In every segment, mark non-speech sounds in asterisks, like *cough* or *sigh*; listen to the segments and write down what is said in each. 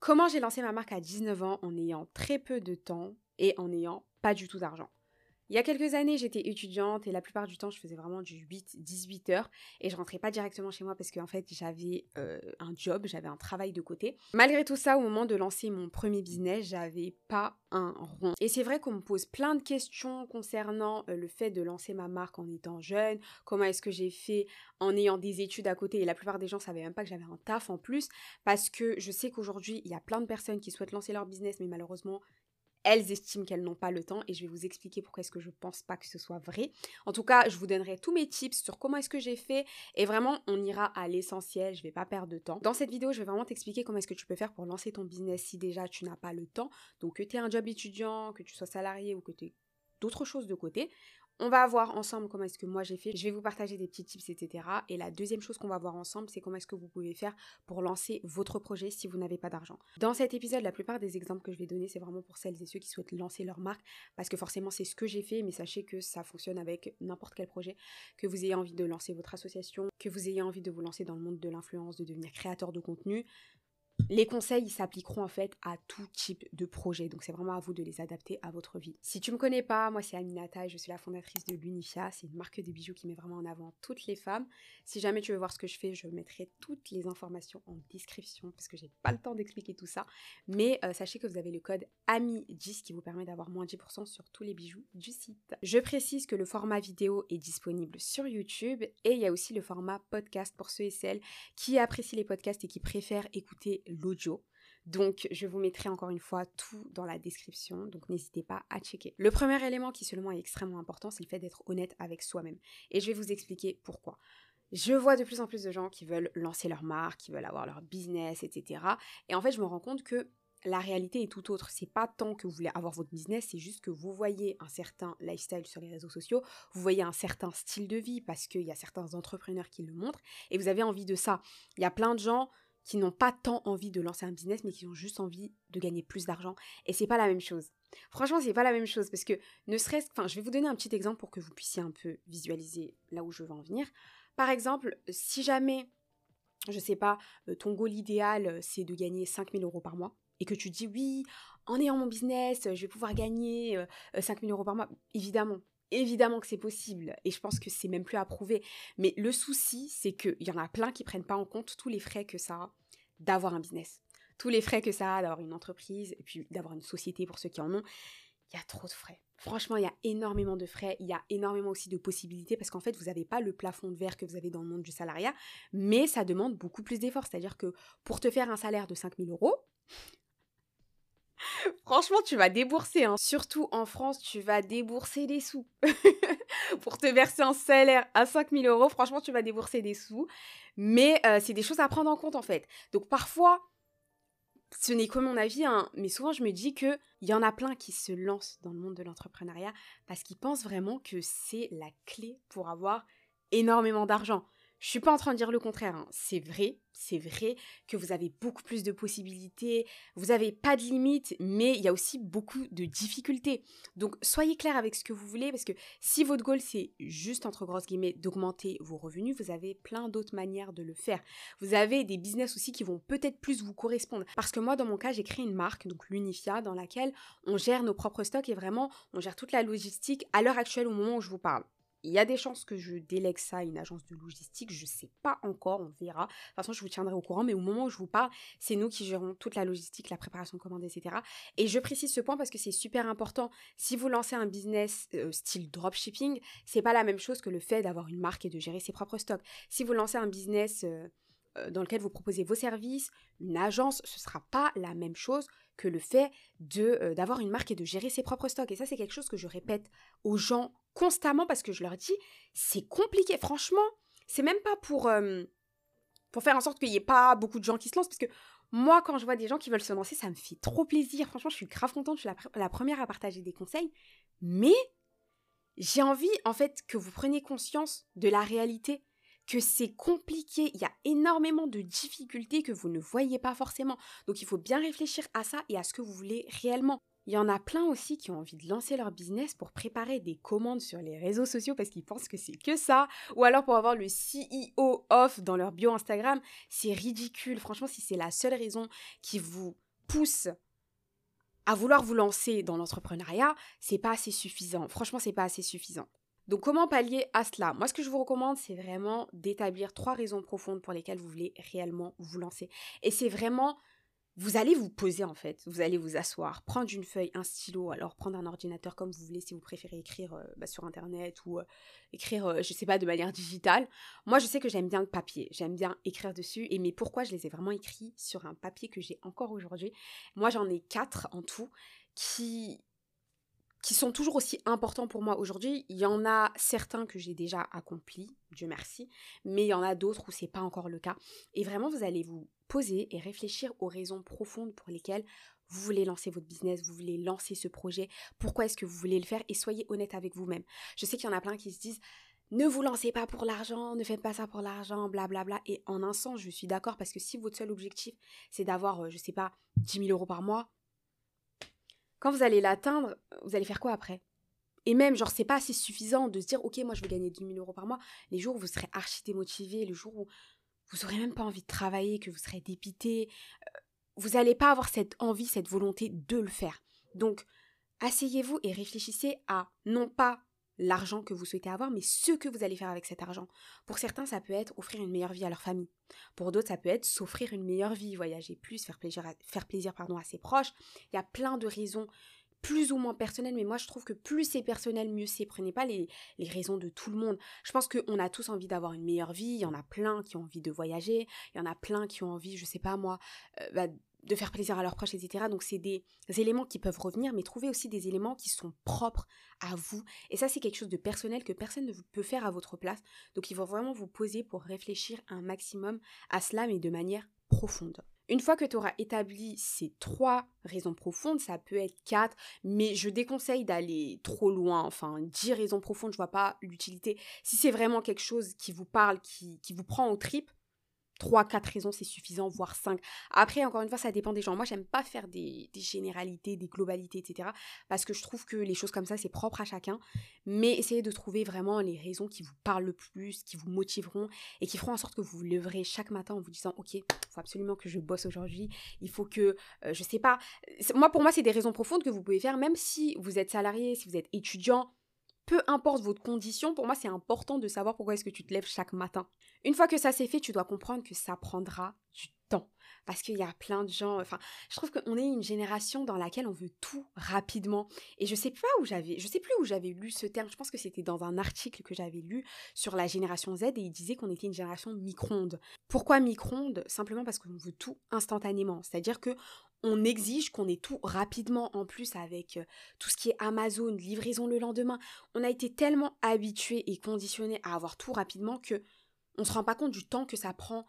Comment j'ai lancé ma marque à 19 ans en ayant très peu de temps et en n'ayant pas du tout d'argent? Il y a quelques années, j'étais étudiante et la plupart du temps, je faisais vraiment du 8-18 heures et je rentrais pas directement chez moi parce qu'en fait, j'avais euh, un job, j'avais un travail de côté. Malgré tout ça, au moment de lancer mon premier business, j'avais pas un rond. Et c'est vrai qu'on me pose plein de questions concernant euh, le fait de lancer ma marque en étant jeune, comment est-ce que j'ai fait en ayant des études à côté et la plupart des gens savaient même pas que j'avais un taf en plus parce que je sais qu'aujourd'hui, il y a plein de personnes qui souhaitent lancer leur business mais malheureusement, elles estiment qu'elles n'ont pas le temps et je vais vous expliquer pourquoi est-ce que je pense pas que ce soit vrai. En tout cas, je vous donnerai tous mes tips sur comment est-ce que j'ai fait et vraiment on ira à l'essentiel, je vais pas perdre de temps. Dans cette vidéo, je vais vraiment t'expliquer comment est-ce que tu peux faire pour lancer ton business si déjà tu n'as pas le temps. Donc que tu aies un job étudiant, que tu sois salarié ou que tu aies d'autres choses de côté. On va voir ensemble comment est-ce que moi j'ai fait. Je vais vous partager des petits tips, etc. Et la deuxième chose qu'on va voir ensemble, c'est comment est-ce que vous pouvez faire pour lancer votre projet si vous n'avez pas d'argent. Dans cet épisode, la plupart des exemples que je vais donner, c'est vraiment pour celles et ceux qui souhaitent lancer leur marque, parce que forcément c'est ce que j'ai fait, mais sachez que ça fonctionne avec n'importe quel projet, que vous ayez envie de lancer votre association, que vous ayez envie de vous lancer dans le monde de l'influence, de devenir créateur de contenu, les conseils s'appliqueront en fait à tout type de projet, donc c'est vraiment à vous de les adapter à votre vie. Si tu me connais pas, moi c'est Aminata et je suis la fondatrice de l'Unifia, c'est une marque de bijoux qui met vraiment en avant toutes les femmes. Si jamais tu veux voir ce que je fais, je mettrai toutes les informations en description parce que j'ai pas le temps d'expliquer tout ça. Mais euh, sachez que vous avez le code AMI10 qui vous permet d'avoir moins 10% sur tous les bijoux du site. Je précise que le format vidéo est disponible sur YouTube et il y a aussi le format podcast pour ceux et celles qui apprécient les podcasts et qui préfèrent écouter l'audio. Donc, je vous mettrai encore une fois tout dans la description, donc n'hésitez pas à checker. Le premier élément qui, moi, est extrêmement important, c'est le fait d'être honnête avec soi-même. Et je vais vous expliquer pourquoi. Je vois de plus en plus de gens qui veulent lancer leur marque, qui veulent avoir leur business, etc. Et en fait, je me rends compte que la réalité est tout autre. C'est pas tant que vous voulez avoir votre business, c'est juste que vous voyez un certain lifestyle sur les réseaux sociaux, vous voyez un certain style de vie parce qu'il y a certains entrepreneurs qui le montrent et vous avez envie de ça. Il y a plein de gens qui n'ont pas tant envie de lancer un business, mais qui ont juste envie de gagner plus d'argent. Et c'est pas la même chose. Franchement, c'est pas la même chose parce que ne serait-ce, enfin, je vais vous donner un petit exemple pour que vous puissiez un peu visualiser là où je veux en venir. Par exemple, si jamais, je sais pas, euh, ton goal idéal euh, c'est de gagner 5000 euros par mois et que tu dis oui, en ayant mon business, je vais pouvoir gagner 5000 euh, euros par mois, évidemment, Évidemment que c'est possible et je pense que c'est même plus à prouver. Mais le souci, c'est qu'il y en a plein qui prennent pas en compte tous les frais que ça a d'avoir un business. Tous les frais que ça a d'avoir une entreprise et puis d'avoir une société pour ceux qui en ont. Il y a trop de frais. Franchement, il y a énormément de frais. Il y a énormément aussi de possibilités parce qu'en fait, vous n'avez pas le plafond de verre que vous avez dans le monde du salariat, mais ça demande beaucoup plus d'efforts. C'est-à-dire que pour te faire un salaire de 5000 euros, *laughs* Franchement, tu vas débourser. Hein. Surtout en France, tu vas débourser des sous. *laughs* Pour te verser un salaire à 5000 euros, franchement, tu vas débourser des sous. Mais euh, c'est des choses à prendre en compte, en fait. Donc parfois, ce n'est que mon avis, hein, mais souvent je me dis qu'il y en a plein qui se lancent dans le monde de l'entrepreneuriat parce qu'ils pensent vraiment que c'est la clé pour avoir énormément d'argent. Je suis pas en train de dire le contraire. Hein. C'est vrai, c'est vrai que vous avez beaucoup plus de possibilités, vous n'avez pas de limites, mais il y a aussi beaucoup de difficultés. Donc soyez clair avec ce que vous voulez, parce que si votre goal c'est juste entre grosses guillemets d'augmenter vos revenus, vous avez plein d'autres manières de le faire. Vous avez des business aussi qui vont peut-être plus vous correspondre. Parce que moi, dans mon cas, j'ai créé une marque, donc l'Unifia, dans laquelle on gère nos propres stocks et vraiment on gère toute la logistique à l'heure actuelle au moment où je vous parle. Il y a des chances que je délègue ça à une agence de logistique, je ne sais pas encore, on verra. De toute façon, je vous tiendrai au courant, mais au moment où je vous parle, c'est nous qui gérons toute la logistique, la préparation de commandes, etc. Et je précise ce point parce que c'est super important. Si vous lancez un business euh, style dropshipping, c'est pas la même chose que le fait d'avoir une marque et de gérer ses propres stocks. Si vous lancez un business euh, euh, dans lequel vous proposez vos services, une agence, ce sera pas la même chose que le fait d'avoir une marque et de gérer ses propres stocks. Et ça, c'est quelque chose que je répète aux gens constamment parce que je leur dis, c'est compliqué. Franchement, c'est même pas pour, euh, pour faire en sorte qu'il n'y ait pas beaucoup de gens qui se lancent. Parce que moi, quand je vois des gens qui veulent se lancer, ça me fait trop plaisir. Franchement, je suis grave contente. Je suis la, première à partager des conseils. Mais j'ai envie, en fait, que vous preniez conscience de la réalité que c'est compliqué, il y a énormément de difficultés que vous ne voyez pas forcément. Donc il faut bien réfléchir à ça et à ce que vous voulez réellement. Il y en a plein aussi qui ont envie de lancer leur business pour préparer des commandes sur les réseaux sociaux parce qu'ils pensent que c'est que ça, ou alors pour avoir le CEO off dans leur bio Instagram. C'est ridicule. Franchement, si c'est la seule raison qui vous pousse à vouloir vous lancer dans l'entrepreneuriat, c'est pas assez suffisant. Franchement, c'est pas assez suffisant. Donc comment pallier à cela? Moi ce que je vous recommande c'est vraiment d'établir trois raisons profondes pour lesquelles vous voulez réellement vous lancer. Et c'est vraiment vous allez vous poser en fait, vous allez vous asseoir, prendre une feuille, un stylo, alors prendre un ordinateur comme vous voulez si vous préférez écrire euh, bah, sur internet ou euh, écrire, euh, je sais pas, de manière digitale. Moi je sais que j'aime bien le papier, j'aime bien écrire dessus, et mais pourquoi je les ai vraiment écrits sur un papier que j'ai encore aujourd'hui? Moi j'en ai quatre en tout qui qui sont toujours aussi importants pour moi aujourd'hui. Il y en a certains que j'ai déjà accomplis, Dieu merci, mais il y en a d'autres où c'est pas encore le cas. Et vraiment, vous allez vous poser et réfléchir aux raisons profondes pour lesquelles vous voulez lancer votre business, vous voulez lancer ce projet, pourquoi est-ce que vous voulez le faire? Et soyez honnête avec vous-même. Je sais qu'il y en a plein qui se disent ne vous lancez pas pour l'argent, ne faites pas ça pour l'argent, blablabla. Et en un sens, je suis d'accord parce que si votre seul objectif, c'est d'avoir, euh, je sais pas, 10 000 euros par mois, quand vous allez l'atteindre, vous allez faire quoi après? Et même, genre, c'est pas assez suffisant de se dire, ok, moi je veux gagner 10 000 euros par mois. Les jours où vous serez archi démotivé, le jour où vous aurez même pas envie de travailler, que vous serez dépité, euh, vous n'allez pas avoir cette envie, cette volonté de le faire. Donc, asseyez-vous et réfléchissez à non pas l'argent que vous souhaitez avoir, mais ce que vous allez faire avec cet argent. Pour certains, ça peut être offrir une meilleure vie à leur famille. Pour d'autres, ça peut être s'offrir une meilleure vie, voyager plus, faire plaisir, faire plaisir pardon, à ses proches. Il y a plein de raisons plus ou moins personnelles, mais moi je trouve que plus c'est personnel, mieux c'est. Prenez pas les, raisons de tout le monde. Je pense qu'on a tous envie d'avoir une meilleure vie, il y en a plein qui ont envie de voyager, il y en a plein qui ont envie, je sais pas moi, euh, bah, de faire plaisir à leurs proches, etc. Donc c'est des éléments qui peuvent revenir, mais trouvez aussi des éléments qui sont propres à vous. Et ça, c'est quelque chose de personnel que personne ne peut faire à votre place. Donc il faut vraiment vous poser pour réfléchir un maximum à cela, mais de manière profonde. Une fois que tu auras établi ces trois raisons profondes, ça peut être quatre, mais je déconseille d'aller trop loin. Enfin, dix raisons profondes, je vois pas l'utilité. Si c'est vraiment quelque chose qui vous parle, qui, vous prend au tripes, 3, 4 raisons, c'est suffisant, voire 5. Après, encore une fois, ça dépend des gens. Moi, j'aime pas faire des, généralités, des globalités, etc. Parce que je trouve que les choses comme ça, c'est propre à chacun. Mais essayez de trouver vraiment les raisons qui vous parlent le plus, qui vous motiveront et qui feront en sorte que vous vous leverez chaque matin en vous disant, OK, il faut absolument que je bosse aujourd'hui. Il faut que, euh, je sais pas. Moi, pour moi, c'est des raisons profondes que vous pouvez faire, même si vous êtes salarié, si vous êtes étudiant peu importe votre condition, pour moi c'est important de savoir pourquoi est-ce que tu te lèves chaque matin. Une fois que ça c'est fait, tu dois comprendre que ça prendra du temps. Parce qu'il y a plein de gens, enfin, je trouve qu'on est une génération dans laquelle on veut tout rapidement. Et je sais pas où j'avais, je sais plus où j'avais lu ce terme. Je pense que c'était dans un article que j'avais lu sur la génération Z et il disait qu'on était une génération micro-ondes. Pourquoi micro-ondes? Simplement parce qu'on veut tout instantanément. C'est-à-dire que on exige qu'on ait tout rapidement en plus avec euh, tout ce qui est Amazon, livraison le lendemain. On a été tellement habitué et conditionné à avoir tout rapidement que on se rend pas compte du temps que ça prend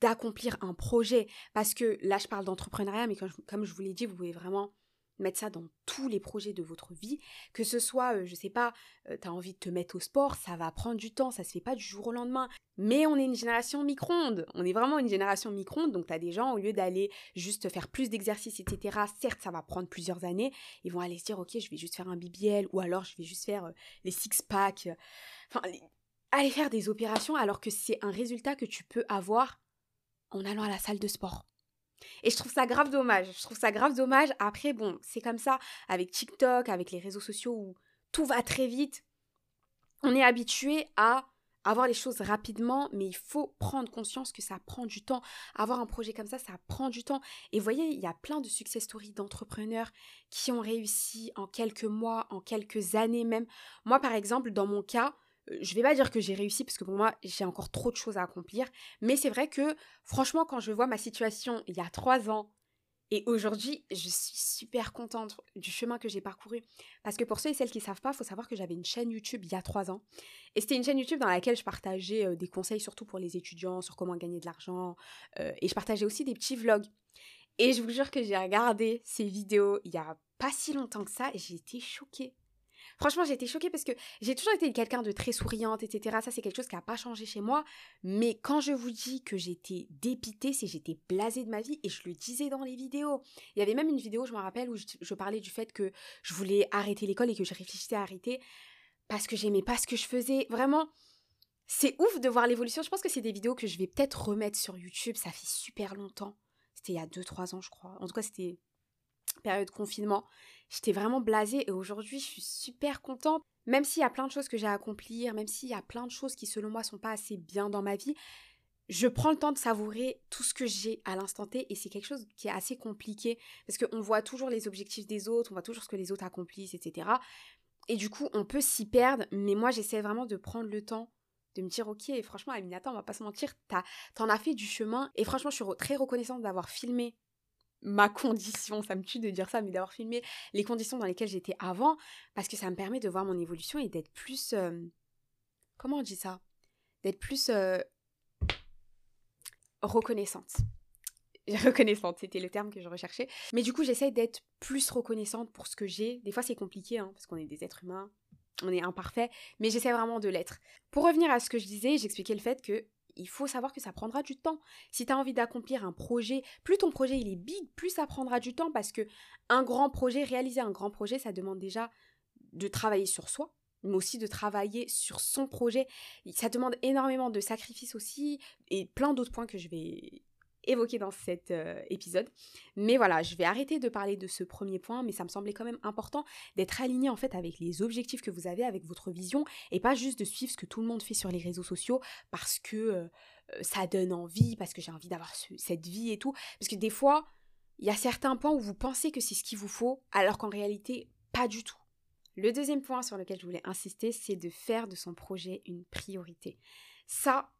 d'accomplir un projet. Parce que là, je parle d'entrepreneuriat, mais comme je vous l'ai dit, vous pouvez vraiment mettre ça dans tous les projets de votre vie, que ce soit, euh, je sais pas, euh, tu as envie de te mettre au sport, ça va prendre du temps, ça se fait pas du jour au lendemain. Mais on est une génération micro-ondes, on est vraiment une génération micro-ondes, donc tu as des gens, au lieu d'aller juste faire plus d'exercices, etc., certes, ça va prendre plusieurs années, ils vont aller se dire, ok, je vais juste faire un BBL, ou alors je vais juste faire euh, les six-packs, enfin, aller faire des opérations alors que c'est un résultat que tu peux avoir en allant à la salle de sport. Et je trouve ça grave dommage. Je trouve ça grave dommage. Après, bon, c'est comme ça avec TikTok, avec les réseaux sociaux où tout va très vite. On est habitué à avoir les choses rapidement, mais il faut prendre conscience que ça prend du temps. Avoir un projet comme ça, ça prend du temps. Et vous voyez, il y a plein de success stories d'entrepreneurs qui ont réussi en quelques mois, en quelques années même. Moi, par exemple, dans mon cas, je vais pas dire que j'ai réussi parce que pour moi j'ai encore trop de choses à accomplir, mais c'est vrai que franchement quand je vois ma situation il y a trois ans et aujourd'hui je suis super contente du chemin que j'ai parcouru. Parce que pour ceux et celles qui savent pas, il faut savoir que j'avais une chaîne YouTube il y a trois ans et c'était une chaîne YouTube dans laquelle je partageais euh, des conseils surtout pour les étudiants sur comment gagner de l'argent euh, et je partageais aussi des petits vlogs. Et je vous jure que j'ai regardé ces vidéos il y a pas si longtemps que ça et j'ai été choquée Franchement, j'ai été choquée parce que j'ai toujours été quelqu'un de très souriante, etc. Ça, c'est quelque chose qui n'a pas changé chez moi. Mais quand je vous dis que j'étais dépitée, c'est j'étais blasée de ma vie et je le disais dans les vidéos. Il y avait même une vidéo, je me rappelle, où je, parlais du fait que je voulais arrêter l'école et que je réfléchissais à arrêter parce que j'aimais pas ce que je faisais. Vraiment, c'est ouf de voir l'évolution. Je pense que c'est des vidéos que je vais peut-être remettre sur YouTube. Ça fait super longtemps C'était il y a 2-3 ans, je crois. En tout cas, c'était période confinement. J'étais vraiment blasée et aujourd'hui, je suis super contente. Même s'il y a plein de choses que j'ai à accomplir, même s'il y a plein de choses qui, selon moi, sont pas assez bien dans ma vie, je prends le temps de savourer tout ce que j'ai à l'instant T et c'est quelque chose qui est assez compliqué parce qu'on voit toujours les objectifs des autres, on voit toujours ce que les autres accomplissent, etc. Et du coup, on peut s'y perdre, mais moi, j'essaie vraiment de prendre le temps de me dire, ok, franchement, Aminata, on va pas se mentir, t'en as fait du chemin et franchement, je suis très reconnaissante d'avoir filmé ma condition, ça me tue de dire ça, mais d'avoir filmé les conditions dans lesquelles j'étais avant, parce que ça me permet de voir mon évolution et d'être plus... Comment on dit ça? D'être plus reconnaissante. *laughs* Reconnaissante, c'était le terme que je recherchais. Mais du coup, j'essaie d'être plus reconnaissante pour ce que j'ai. Des fois, c'est compliqué, hein, parce qu'on est des êtres humains, on est imparfait, mais j'essaie vraiment de l'être. Pour revenir à ce que je disais, j'expliquais le fait que il faut savoir que ça prendra du temps. Si tu as envie d'accomplir un projet, plus ton projet il est big, plus ça prendra du temps parce que un grand projet, réaliser un grand projet, ça demande déjà de travailler sur soi, mais aussi de travailler sur son projet. Ça demande énormément de sacrifices aussi et plein d'autres points que je vais évoqué dans cet euh, épisode. Mais voilà, je vais arrêter de parler de ce premier point, mais ça me semblait quand même important d'être aligné en fait avec les objectifs que vous avez, avec votre vision, et pas juste de suivre ce que tout le monde fait sur les réseaux sociaux parce que euh, euh, ça donne envie, parce que j'ai envie d'avoir cette vie et tout. Parce que des fois, il y a certains points où vous pensez que c'est ce qu'il vous faut, alors qu'en réalité, pas du tout. Le deuxième point sur lequel je voulais insister, c'est de faire de son projet une priorité. Ça,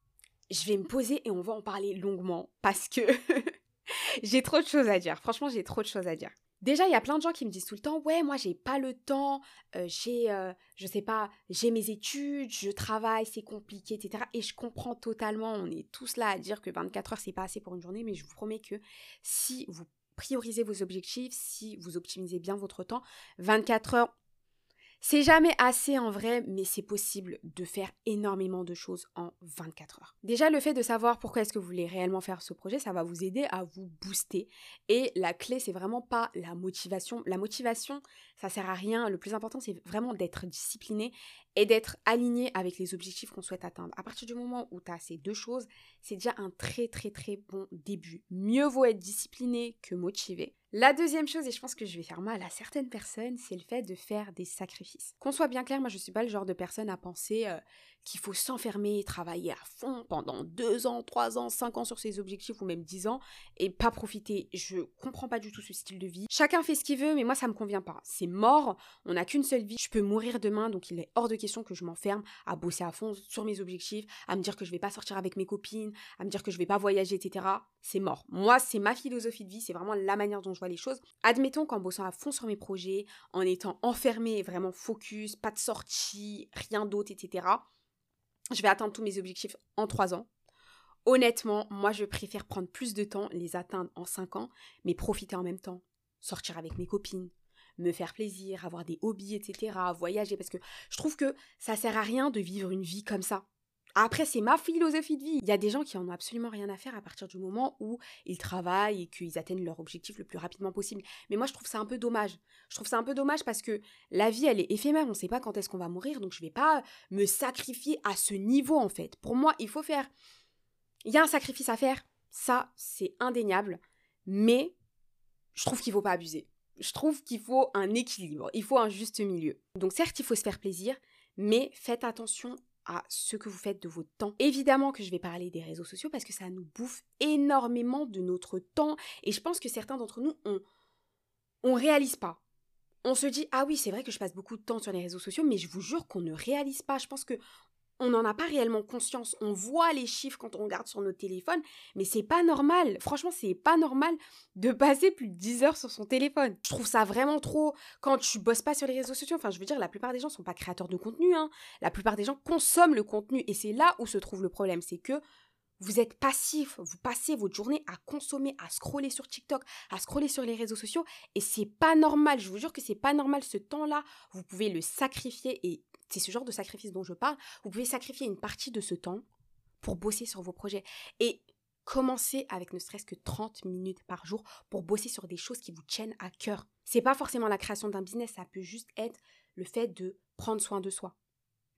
je vais me poser et on va en parler longuement parce que *laughs* j'ai trop de choses à dire. Franchement, j'ai trop de choses à dire. Déjà, il y a plein de gens qui me disent tout le temps, ouais, moi j'ai pas le temps, euh, j'ai, euh, je sais pas, j'ai mes études, je travaille, c'est compliqué, etc. Et je comprends totalement, on est tous là à dire que 24 heures c'est pas assez pour une journée, mais je vous promets que si vous priorisez vos objectifs, si vous optimisez bien votre temps, 24 heures, c'est jamais assez en vrai, mais c'est possible de faire énormément de choses en 24 heures. Déjà, le fait de savoir pourquoi est-ce que vous voulez réellement faire ce projet, ça va vous aider à vous booster. Et la clé, c'est vraiment pas la motivation. La motivation, ça sert à rien. Le plus important, c'est vraiment d'être discipliné et d'être aligné avec les objectifs qu'on souhaite atteindre. À partir du moment où tu as ces deux choses, c'est déjà un très très très bon début. Mieux vaut être discipliné que motivé. La deuxième chose, et je pense que je vais faire mal à certaines personnes, c'est le fait de faire des sacrifices. Qu'on soit bien clair, moi je suis pas le genre de personne à penser euh, qu'il faut s'enfermer travailler à fond pendant deux ans, trois ans, cinq ans sur ses objectifs ou même dix ans et pas profiter. Je comprends pas du tout ce style de vie. Chacun fait ce qu'il veut, mais moi ça me convient pas. C'est mort, on n'a qu'une seule vie, je peux mourir demain, donc il est hors de question que je m'enferme à bosser à fond sur mes objectifs, à me dire que je vais pas sortir avec mes copines, à me dire que je vais pas voyager, etc. C'est mort. Moi, c'est ma philosophie de vie, c'est vraiment la manière dont je vois les choses. Admettons qu'en bossant à fond sur mes projets, en étant enfermé, vraiment focus, pas de sortie, rien d'autre, etc je vais atteindre tous mes objectifs en 3 ans. Honnêtement, moi je préfère prendre plus de temps, les atteindre en 5 ans, mais profiter en même temps. Sortir avec mes copines, me faire plaisir, avoir des hobbies, etc., voyager, parce que je trouve que ça sert à rien de vivre une vie comme ça. Après, c'est ma philosophie de vie. Il y a des gens qui en ont absolument rien à faire à partir du moment où ils travaillent et qu'ils atteignent leur objectif le plus rapidement possible. Mais moi, je trouve ça un peu dommage. Je trouve ça un peu dommage parce que la vie, elle est éphémère. On ne sait pas quand est-ce qu'on va mourir. Donc, je ne vais pas me sacrifier à ce niveau, en fait. Pour moi, il faut faire. Il y a un sacrifice à faire. Ça, c'est indéniable. Mais je trouve qu'il ne faut pas abuser. Je trouve qu'il faut un équilibre. Il faut un juste milieu. Donc, certes, il faut se faire plaisir. Mais faites attention à ce que vous faites de votre temps. Évidemment que je vais parler des réseaux sociaux parce que ça nous bouffe énormément de notre temps et je pense que certains d'entre nous on on réalise pas. On se dit ah oui, c'est vrai que je passe beaucoup de temps sur les réseaux sociaux mais je vous jure qu'on ne réalise pas. Je pense que on n'en a pas réellement conscience. On voit les chiffres quand on regarde sur nos téléphones, mais c'est pas normal. Franchement, c'est pas normal de *laughs* passer plus de 10 heures sur son téléphone. Je trouve ça vraiment trop quand tu bosses pas sur les réseaux sociaux. Enfin, je veux dire, la plupart des gens sont pas créateurs de contenu. Hein. La plupart des gens consomment le contenu. Et c'est là où se trouve le problème. C'est que vous êtes passif, vous passez votre journée à consommer, à scroller sur TikTok, à scroller sur les réseaux sociaux et c'est pas normal. Je vous jure que c'est pas normal ce temps-là. Vous pouvez le sacrifier et c'est ce genre de sacrifice dont je parle. Vous pouvez sacrifier une partie de ce temps pour bosser sur vos projets. Et commencer avec ne serait-ce que 30 minutes par jour pour bosser sur des choses qui vous tiennent à cœur. C'est pas forcément la création d'un business, ça peut juste être le fait de prendre soin de soi,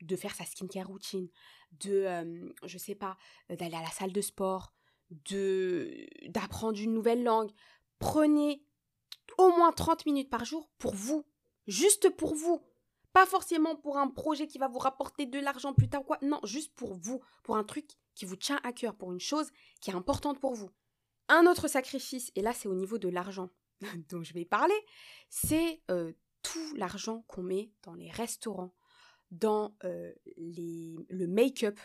de faire sa skincare routine, de, euh, je sais pas, d'aller à la salle de sport, de d'apprendre une nouvelle langue. Prenez au moins 30 minutes par jour pour vous, juste pour vous. Pas forcément pour un projet qui va vous rapporter de l'argent plus tard ou quoi. Non, juste pour vous, pour un truc qui vous tient à cœur, pour une chose qui est importante pour vous. Un autre sacrifice, et là c'est au niveau de l'argent *laughs* dont je vais parler, c'est euh, tout l'argent qu'on met dans les restaurants, dans euh, le make-up,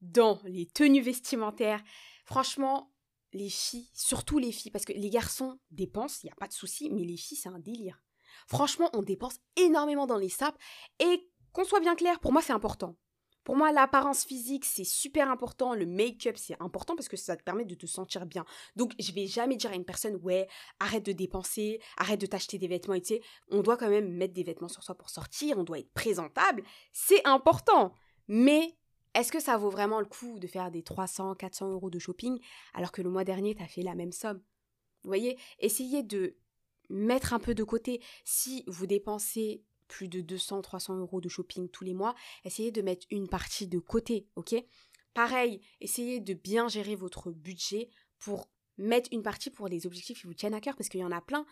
dans les tenues vestimentaires. Franchement, les filles, surtout les filles, parce que les garçons dépensent, il n'y a pas de souci, mais les filles, c'est un délire. Franchement, on dépense énormément dans les sapes. Et qu'on soit bien clair, pour moi, c'est important. Pour moi, l'apparence physique, c'est super important. Le make-up, c'est important parce que ça te permet de te sentir bien. Donc, je vais jamais dire à une personne, ouais, arrête de dépenser, arrête de t'acheter des vêtements. Et on doit quand même mettre des vêtements sur soi pour sortir, on doit être présentable. C'est important. Mais est-ce que ça vaut vraiment le coup de faire des 300, 400 euros de shopping alors que le mois dernier, tu as fait la même somme? Vous voyez? Essayez de mettre un peu de côté. Si vous dépensez plus de 200, 300 euros de shopping tous les mois, essayez de mettre une partie de côté, ok? Pareil, essayez de bien gérer votre budget pour mettre une partie pour les objectifs qui vous tiennent à cœur, parce qu'il y en a plein.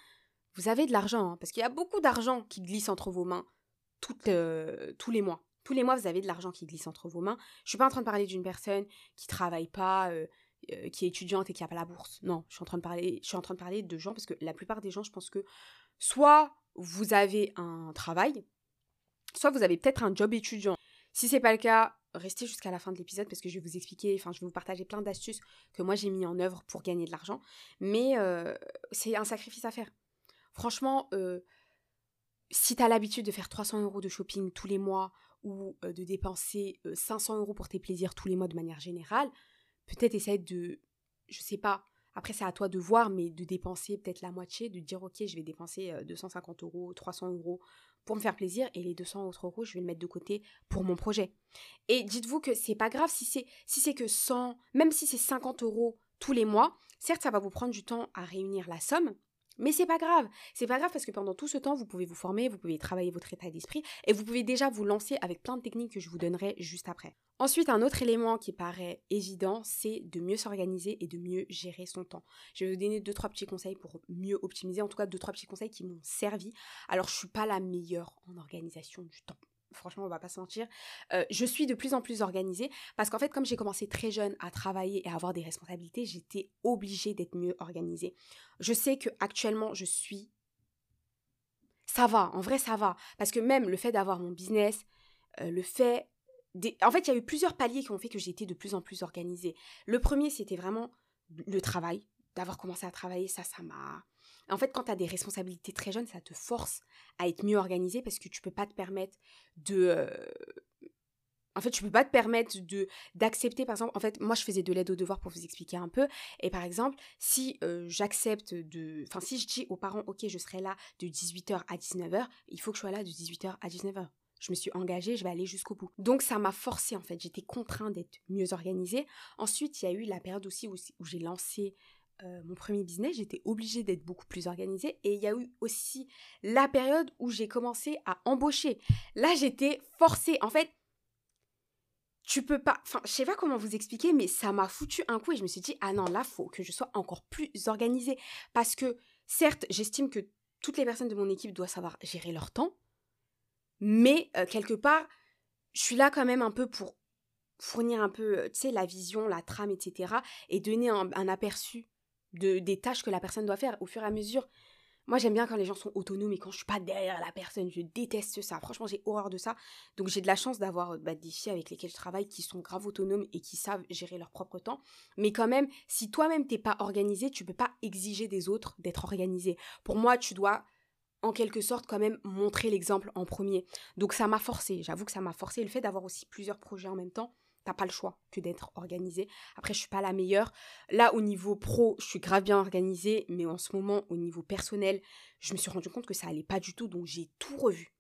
Vous avez de l'argent, hein, parce qu'il y a beaucoup d'argent qui glisse entre vos mains euh, tous les mois. Tous les mois, vous avez de l'argent qui glisse entre vos mains. Je suis pas en train de parler d'une personne qui travaille pas, euh, euh, qui est étudiante et qui a pas la bourse. Non, je suis en train de parler, je suis en train de parler de gens parce que la plupart des gens, je pense que soit vous avez un travail, soit vous avez peut-être un job étudiant. Si c'est pas le cas, restez jusqu'à la fin de l'épisode parce que je vais vous expliquer, enfin je vais vous partager plein d'astuces que moi j'ai mis en œuvre pour gagner de l'argent. Mais euh, c'est un sacrifice à faire. Franchement, euh, si tu as l'habitude de faire 300 euros de shopping tous les mois ou euh, de dépenser 500 euros pour tes plaisirs tous les mois de manière générale, peut-être essayer de, je sais pas, après, c'est à toi de voir, mais de dépenser peut-être la moitié, de dire, ok, je vais dépenser 250 euh, euros, 300 euros pour me faire plaisir, et les 200 autres euros, je vais le mettre de côté pour mon projet. Et dites-vous que c'est pas grave si c'est si c'est que 100, même si c'est 50 euros tous les mois, certes, ça va vous prendre du temps à réunir la somme, mais c'est pas grave, c'est pas grave parce que pendant tout ce temps, vous pouvez vous former, vous pouvez travailler votre état d'esprit et vous pouvez déjà vous lancer avec plein de techniques que je vous donnerai juste après. Ensuite, un autre élément qui paraît évident, c'est de mieux s'organiser et de mieux gérer son temps. Je vais vous donner deux trois petits conseils pour mieux optimiser, en tout cas deux trois petits conseils qui m'ont servi. Alors, je suis pas la meilleure en organisation du temps franchement, on va pas se mentir. Euh, je suis de plus en plus organisée parce qu'en fait, comme j'ai commencé très jeune à travailler et à avoir des responsabilités, j'étais obligée d'être mieux organisée. Je sais que actuellement, je suis. Ça va, en vrai, ça va. Parce que même le fait d'avoir mon business, euh, le fait. En fait, il y a eu plusieurs paliers qui ont fait que j'étais de plus en plus organisée. Le premier, c'était vraiment le travail. D'avoir commencé à travailler, ça, ça m'a en fait, quand tu as des responsabilités très jeunes, ça te force à être mieux organisé parce que tu peux pas te permettre de. Euh, en fait, tu peux pas te permettre de d'accepter, par exemple, en fait, moi je faisais de l'aide aux devoirs pour vous expliquer un peu. Et par exemple, si euh, j'accepte de. Enfin, si je dis aux parents, ok, je serai là de 18h à 19h, il faut que je sois là de 18h à 19h. Je me suis engagée, je vais aller jusqu'au bout. Donc ça m'a forcé en fait, j'étais contrainte d'être mieux organisée. Ensuite, il y a eu la période aussi où j'ai lancé euh, mon premier business, j'étais obligée d'être beaucoup plus organisée. Et il y a eu aussi la période où j'ai commencé à embaucher. Là, j'étais forcée. En fait, tu peux pas. Enfin, je sais pas comment vous expliquer, mais ça m'a foutu un coup et je me suis dit, ah non, là, faut que je sois encore plus organisée. Parce que, certes, j'estime que toutes les personnes de mon équipe doivent savoir gérer leur temps. Mais, euh, quelque part, je suis là quand même un peu pour fournir un peu, euh, tu sais, la vision, la trame, etc. Et donner un aperçu de, des tâches que la personne doit faire au fur et à mesure. Moi, j'aime bien quand les gens sont autonomes et quand je suis pas derrière la personne. Je déteste ça. Franchement, j'ai horreur de ça. Donc, j'ai de la chance d'avoir bah, des filles avec lesquelles je travaille qui sont grave autonomes et qui savent gérer leur propre temps. Mais quand même, si toi-même t'es pas organisé, tu peux pas exiger des autres d'être organisé. Pour moi, tu dois en quelque sorte quand même montrer l'exemple en premier. Donc, ça m'a forcé. J'avoue que ça m'a forcé. Le fait d'avoir aussi plusieurs projets en même temps, t'as pas le choix que d'être organisé. Après, je suis pas la meilleure. Là, au niveau pro, je suis grave bien organisée, mais en ce moment, au niveau personnel, je me suis rendu compte que ça allait pas du tout, donc j'ai tout revu.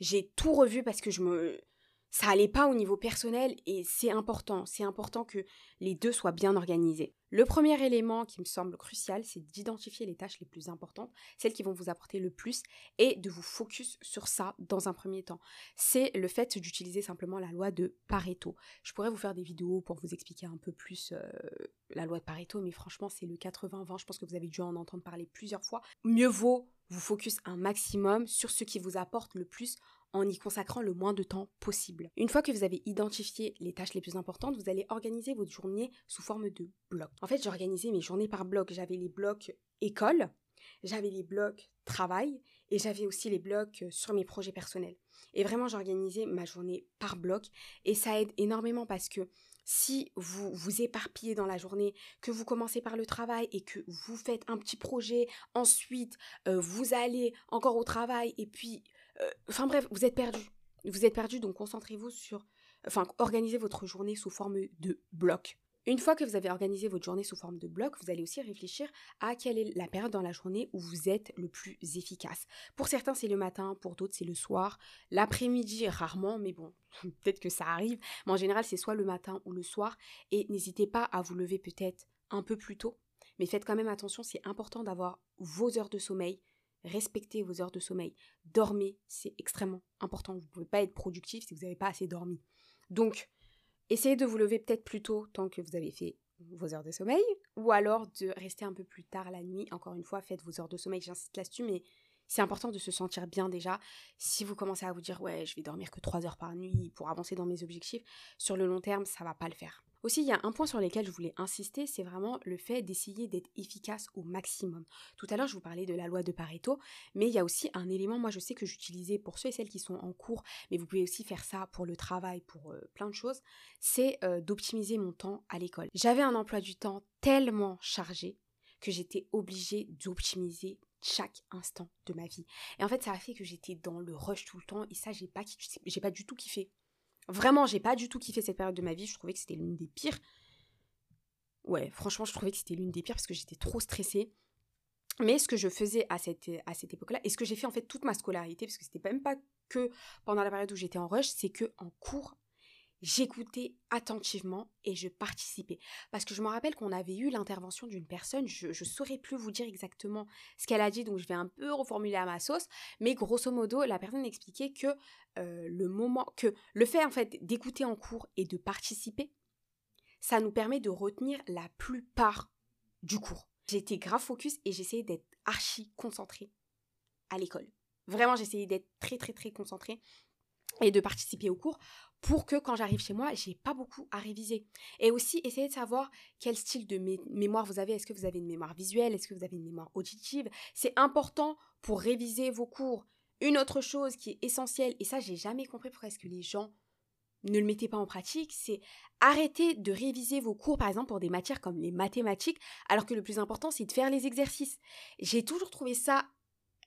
J'ai tout revu parce que je me, ça allait pas au niveau personnel et c'est important, c'est important que les deux soient bien organisés. Le premier élément qui me semble crucial, c'est d'identifier les tâches les plus importantes, celles qui vont vous apporter le plus et de vous focus sur ça dans un premier temps. C'est le fait d'utiliser simplement la loi de Pareto. Je pourrais vous faire des vidéos pour vous expliquer un peu plus euh, la loi de Pareto, mais franchement, c'est le 80-20, je pense que vous avez dû en entendre parler plusieurs fois. Mieux vaut vous focus un maximum sur ce qui vous apporte le plus en y consacrant le moins de temps possible. Une fois que vous avez identifié les tâches les plus importantes, vous allez organiser votre journée sous forme de blocs. En fait, j'organisais mes journées par blocs. J'avais les blocs école, j'avais les blocs travail et j'avais aussi les blocs sur mes projets personnels. Et vraiment, j'organisais ma journée par bloc et ça aide énormément parce que si vous vous éparpillez dans la journée, que vous commencez par le travail et que vous faites un petit projet, ensuite euh, vous allez encore au travail et puis enfin bref, vous êtes perdu. Vous êtes perdu, donc concentrez-vous sur... Enfin, organisez votre journée sous forme de bloc. Une fois que vous avez organisé votre journée sous forme de bloc, vous allez aussi réfléchir à quelle est la période dans la journée où vous êtes le plus efficace. Pour certains, c'est le matin, pour d'autres, c'est le soir. L'après-midi, rarement, mais bon, *laughs* peut-être que ça arrive. Mais en général, c'est soit le matin ou le soir. Et n'hésitez pas à vous lever peut-être un peu plus tôt. Mais faites quand même attention, c'est important d'avoir vos heures de sommeil, respectez vos heures de sommeil. Dormez, c'est extrêmement important. Vous ne pouvez pas être productif si vous n'avez pas assez dormi. Donc, essayez de vous lever peut-être plus tôt tant que vous avez fait vos heures de sommeil, ou alors de rester un peu plus tard la nuit. Encore une fois, faites vos heures de sommeil, j'insiste là-dessus, mais c'est important de se sentir bien déjà. Si vous commencez à vous dire ouais, je vais dormir que 3 heures par nuit pour avancer dans mes objectifs, sur le long terme, ça va pas le faire. Aussi, il y a un point sur lequel je voulais insister, c'est vraiment le fait d'essayer d'être efficace au maximum. Tout à l'heure, je vous parlais de la loi de Pareto, mais il y a aussi un élément, moi je sais que j'utilisais pour ceux et celles qui sont en cours, mais vous pouvez aussi faire ça pour le travail, pour euh, plein de choses, c'est euh, d'optimiser mon temps à l'école. J'avais un emploi du temps tellement chargé que j'étais obligée d'optimiser chaque instant de ma vie. Et en fait, ça a fait que j'étais dans le rush tout le temps et ça, j'ai pas, j'ai pas du tout kiffé. Vraiment, j'ai pas du tout kiffé cette période de ma vie. Je trouvais que c'était l'une des pires. Ouais, franchement, je trouvais que c'était l'une des pires parce que j'étais trop stressée. Mais ce que je faisais à cette, à cette époque-là, et ce que j'ai fait en fait toute ma scolarité, parce que c'était même pas que pendant la période où j'étais en rush, c'est que en cours, j'écoutais attentivement et je participais. Parce que je me rappelle qu'on avait eu l'intervention d'une personne, je ne saurais plus vous dire exactement ce qu'elle a dit, donc je vais un peu reformuler à ma sauce, mais grosso modo, la personne expliquait que euh, le moment, que le fait en fait d'écouter en cours et de participer, ça nous permet de retenir la plupart du cours. J'étais grave focus et j'essayais d'être archi concentrée à l'école. Vraiment, j'essayais d'être très très très concentrée et de participer au cours pour que quand j'arrive chez moi, j'ai pas beaucoup à réviser. Et aussi, essayez de savoir quel style de mémoire vous avez. Est-ce que vous avez une mémoire visuelle? Est-ce que vous avez une mémoire auditive? C'est important pour réviser vos cours. Une autre chose qui est essentielle, et ça j'ai jamais compris pourquoi est-ce que les gens ne le mettaient pas en pratique, c'est arrêter de réviser vos cours, par exemple, pour des matières comme les mathématiques, alors que le plus important, c'est de faire les exercices. J'ai toujours trouvé ça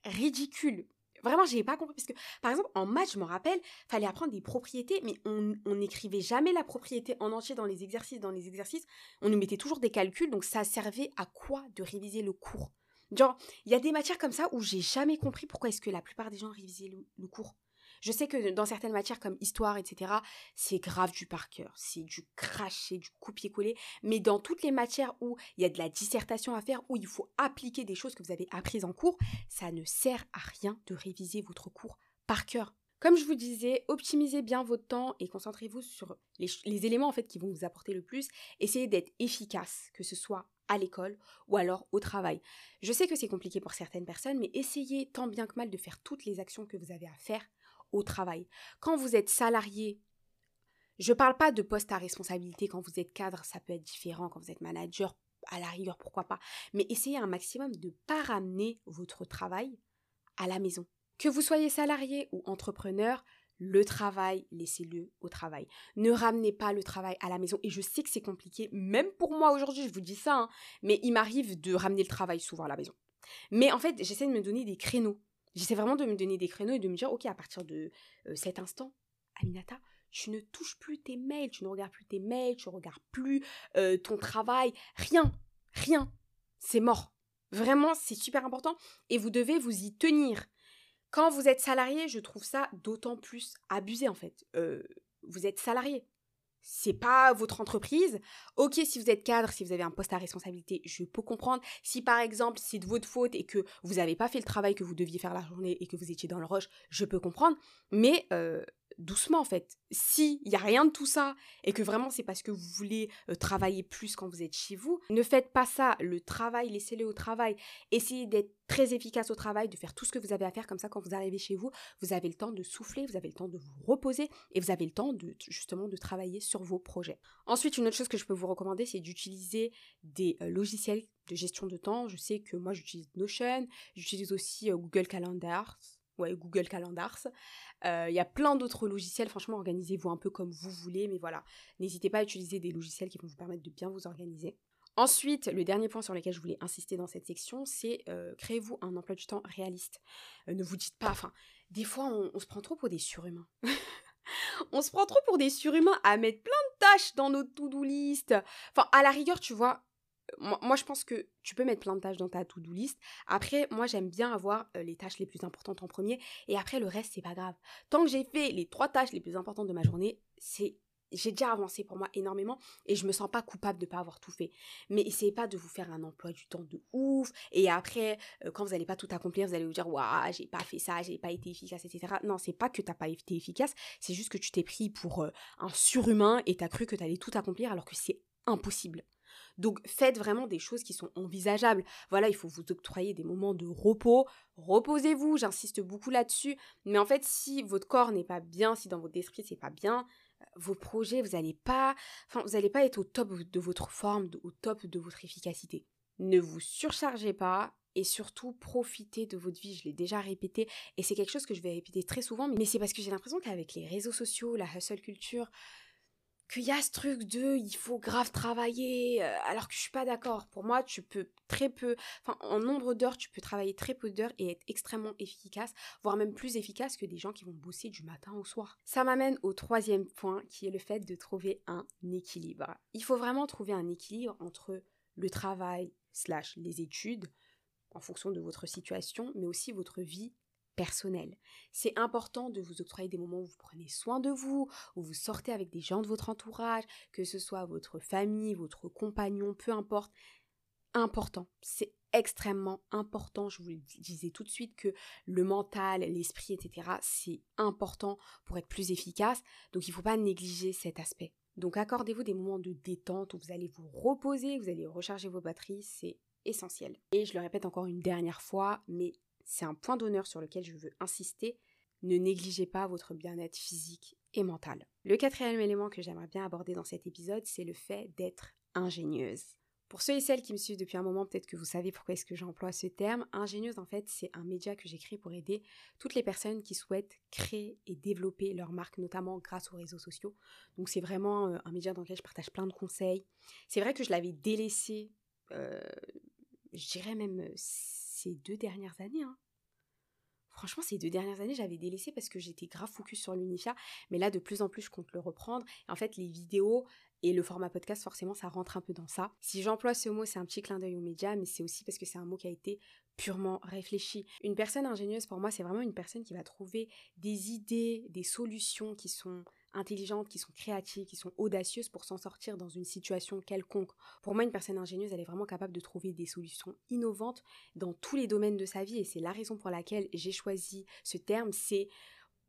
ridicule. Vraiment, j'ai pas compris parce que, par exemple, en maths, je me rappelle, fallait apprendre des propriétés, mais on n'écrivait jamais la propriété en entier dans les exercices. Dans les exercices, on nous mettait toujours des calculs, donc ça servait à quoi de réviser le cours? Genre, il y a des matières comme ça où j'ai jamais compris pourquoi est-ce que la plupart des gens révisaient le cours. Je sais que dans certaines matières comme histoire, etc., c'est grave du par cœur, c'est du crash, c'est du copier-coller. Mais dans toutes les matières où il y a de la dissertation à faire, où il faut appliquer des choses que vous avez apprises en cours, ça ne sert à rien de réviser votre cours par cœur. Comme je vous disais, optimisez bien votre temps et concentrez-vous sur les, les, éléments en fait qui vont vous apporter le plus. Essayez d'être efficace, que ce soit à l'école ou alors au travail. Je sais que c'est compliqué pour certaines personnes, mais essayez tant bien que mal de faire toutes les actions que vous avez à faire au travail. Quand vous êtes salarié, je ne parle pas de poste à responsabilité. Quand vous êtes cadre, ça peut être différent. Quand vous êtes manager, à la rigueur, pourquoi pas. Mais essayez un maximum de ne pas ramener votre travail à la maison. Que vous soyez salarié ou entrepreneur, le travail, laissez-le au travail. Ne ramenez pas le travail à la maison. Et je sais que c'est compliqué, même pour moi aujourd'hui, je vous dis ça, hein, mais il m'arrive de ramener le travail souvent à la maison. Mais en fait, j'essaie de me donner des créneaux. J'essaie vraiment de me donner des créneaux et de me dire, ok, à partir de euh, cet instant, Aminata, tu ne touches plus tes mails, tu ne regardes plus tes mails, tu ne regardes plus euh, ton travail, rien, rien, c'est mort. Vraiment, c'est super important et vous devez vous y tenir. Quand vous êtes salarié, je trouve ça d'autant plus abusé en fait. Euh, vous êtes salarié c'est pas votre entreprise. Ok, si vous êtes cadre, si vous avez un poste à responsabilité, je peux comprendre. Si par exemple c'est de votre faute et que vous n'avez pas fait le travail que vous deviez faire la journée et que vous étiez dans le rush, je peux comprendre. Mais euh, doucement en fait. S'il n'y a rien de tout ça et que vraiment c'est parce que vous voulez euh, travailler plus quand vous êtes chez vous, ne faites pas ça. Le travail, laissez-le au travail. Essayez d'être très efficace au travail, de faire tout ce que vous avez à faire comme ça quand vous arrivez chez vous, vous avez le temps de souffler, vous avez le temps de vous reposer et vous avez le temps de justement de travailler sur vos projets. Ensuite, une autre chose que je peux vous recommander, c'est d'utiliser des euh, logiciels de gestion de temps. Je sais que moi j'utilise Notion, j'utilise aussi euh, Google Calendar ouais, Google Calendars. Euh, il y a plein d'autres logiciels, franchement, organisez-vous un peu comme vous voulez, mais voilà, n'hésitez pas à utiliser des logiciels qui vont vous permettre de bien vous organiser. Ensuite, le dernier point sur lequel je voulais insister dans cette section, c'est euh, créez-vous un emploi du temps réaliste. Euh, ne vous dites pas, enfin, des fois on, on se prend trop pour des surhumains. *laughs* on se prend trop pour des surhumains à mettre plein de tâches dans nos to-do list. Enfin, à la rigueur, tu vois, moi, je pense que tu peux mettre plein de tâches dans ta to-do list. Après, moi, j'aime bien avoir euh, les tâches les plus importantes en premier. Et après, le reste, c'est pas grave. Tant que j'ai fait les trois tâches les plus importantes de ma journée, c'est j'ai déjà avancé pour moi énormément et je me sens pas coupable de pas avoir tout fait. Mais essayez pas de vous faire un emploi du temps de ouf et après euh, quand vous n'allez pas tout accomplir, vous allez vous dire waouh, j'ai pas fait ça, j'ai pas été efficace, etc. Non, c'est pas que t'as pas été efficace, c'est juste que tu t'es pris pour euh, un surhumain et t'as cru que tu allais tout accomplir alors que c'est impossible. Donc faites vraiment des choses qui sont envisageables. Voilà, il faut vous octroyer des moments de repos. Reposez-vous, j'insiste beaucoup là-dessus. Mais en fait, si votre corps n'est pas bien, si dans votre esprit c'est pas bien, euh, vos projets, vous n'allez pas, enfin, vous n'allez pas être au top de votre forme, au top de votre efficacité. Ne vous surchargez pas et surtout profitez de votre vie. Je l'ai déjà répété et c'est quelque chose que je vais répéter très souvent, mais c'est parce que j'ai l'impression qu'avec les réseaux sociaux, la hustle culture, qu'il y a ce truc de il faut grave travailler euh, alors que je suis pas d'accord. Pour moi, tu peux très peu, en nombre d'heures, tu peux travailler très peu d'heures et être extrêmement efficace, voire même plus efficace que des gens qui vont bosser du matin au soir. Ça m'amène au troisième point qui est le fait de trouver un équilibre. Il faut vraiment trouver un équilibre entre le travail slash les études en fonction de votre situation, mais aussi votre vie personnel. C'est important de vous octroyer des moments où vous prenez soin de vous, où vous sortez avec des gens de votre entourage, que ce soit votre famille, votre compagnon, peu importe. Important. C'est extrêmement important. Je vous le disais tout de suite que le mental, l'esprit, etc., c'est important pour être plus efficace. Donc il ne faut pas négliger cet aspect. Donc accordez-vous des moments de détente où vous allez vous reposer, vous allez recharger vos batteries, c'est essentiel. Et je le répète encore une dernière fois, mais c'est un point d'honneur sur lequel je veux insister. Ne négligez pas votre bien-être physique et mental. Le quatrième élément que j'aimerais bien aborder dans cet épisode, c'est le fait d'être ingénieuse. Pour ceux et celles qui me suivent depuis un moment, peut-être que vous savez pourquoi est-ce que j'emploie ce terme. Ingénieuse, en fait, c'est un média que créé pour aider toutes les personnes qui souhaitent créer et développer leur marque, notamment grâce aux réseaux sociaux. Donc c'est vraiment euh, un média dans lequel je partage plein de conseils. C'est vrai que je l'avais délaissé, euh, je dirais même euh, ces deux dernières années. Hein. Franchement, ces deux dernières années, j'avais délaissé parce que j'étais grave focus sur l'Unifia. Mais là, de plus en plus, je compte le reprendre. en fait, les vidéos et le format podcast, forcément, ça rentre un peu dans ça. Si j'emploie ce mot, c'est un petit clin d'œil aux médias, mais c'est aussi parce que c'est un mot qui a été purement réfléchi. Une personne ingénieuse, pour moi, c'est vraiment une personne qui va trouver des idées, des solutions qui sont intelligentes, qui sont créatives, qui sont audacieuses pour s'en sortir dans une situation quelconque. Pour moi, une personne ingénieuse, elle est vraiment capable de trouver des solutions innovantes dans tous les domaines de sa vie et c'est la raison pour laquelle j'ai choisi ce terme. C'est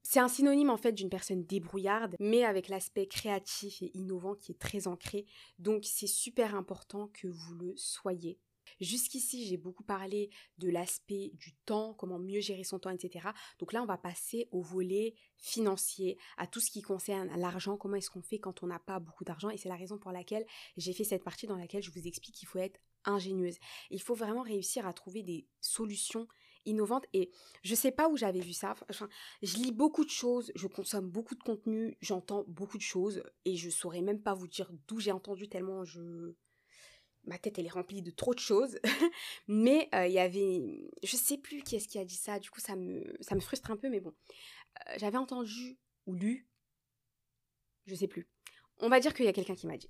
c'est un synonyme en fait d'une personne débrouillarde, mais avec l'aspect créatif et innovant qui est très ancré. Donc c'est super important que vous le soyez. Jusqu'ici, j'ai beaucoup parlé de l'aspect du temps, comment mieux gérer son temps, etc. Donc là, on va passer au volet financier, à tout ce qui concerne l'argent, comment est-ce qu'on fait quand on n'a pas beaucoup d'argent. Et c'est la raison pour laquelle j'ai fait cette partie dans laquelle je vous explique qu'il faut être ingénieuse. Il faut vraiment réussir à trouver des solutions innovantes et je sais pas où j'avais vu ça. Enfin, je lis beaucoup de choses, je consomme beaucoup de contenu, j'entends beaucoup de choses et je saurais même pas vous dire d'où j'ai entendu tellement je ma tête elle est remplie de trop de choses. *laughs* mais euh, il y avait, je sais plus qui est-ce qui a dit ça, du coup ça me, ça me frustre un peu, mais bon. Euh, j'avais entendu ou lu, je sais plus. On va dire qu'il y a quelqu'un qui m'a dit.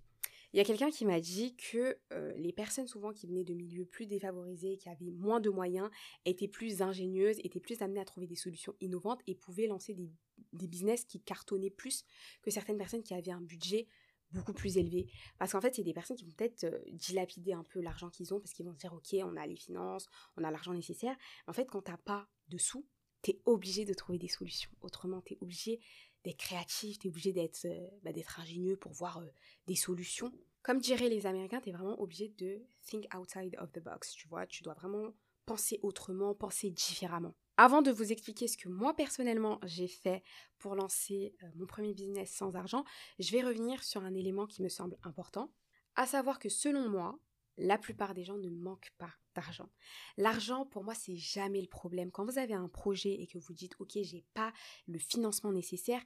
Il y a quelqu'un qui m'a dit que euh, les personnes souvent qui venaient de milieux plus défavorisés, qui avaient moins de moyens, étaient plus ingénieuses, étaient plus amenées à trouver des solutions innovantes et pouvaient lancer des des business qui cartonnaient plus que certaines personnes qui avaient un budget beaucoup plus élevé. Parce qu'en fait, c'est des personnes qui vont peut-être euh, dilapider un peu l'argent qu'ils ont parce qu'ils vont se dire, ok, on a les finances, on a l'argent nécessaire. En fait, quand t'as pas de sous, t'es obligé de trouver des solutions. Autrement, t'es obligé d'être créatif, t'es obligé d'être euh, bah, ingénieux pour voir euh, des solutions. Comme diraient les Américains, t'es vraiment obligé de think outside of the box, tu vois. Tu dois vraiment penser autrement, penser différemment. Avant de vous expliquer ce que moi personnellement j'ai fait pour lancer euh, mon premier business sans argent, je vais revenir sur un élément qui me semble important, à savoir que selon moi, la plupart des gens ne manquent pas d'argent. L'argent, pour moi, c'est jamais le problème. Quand vous avez un projet et que vous dites, ok, j'ai pas le financement nécessaire,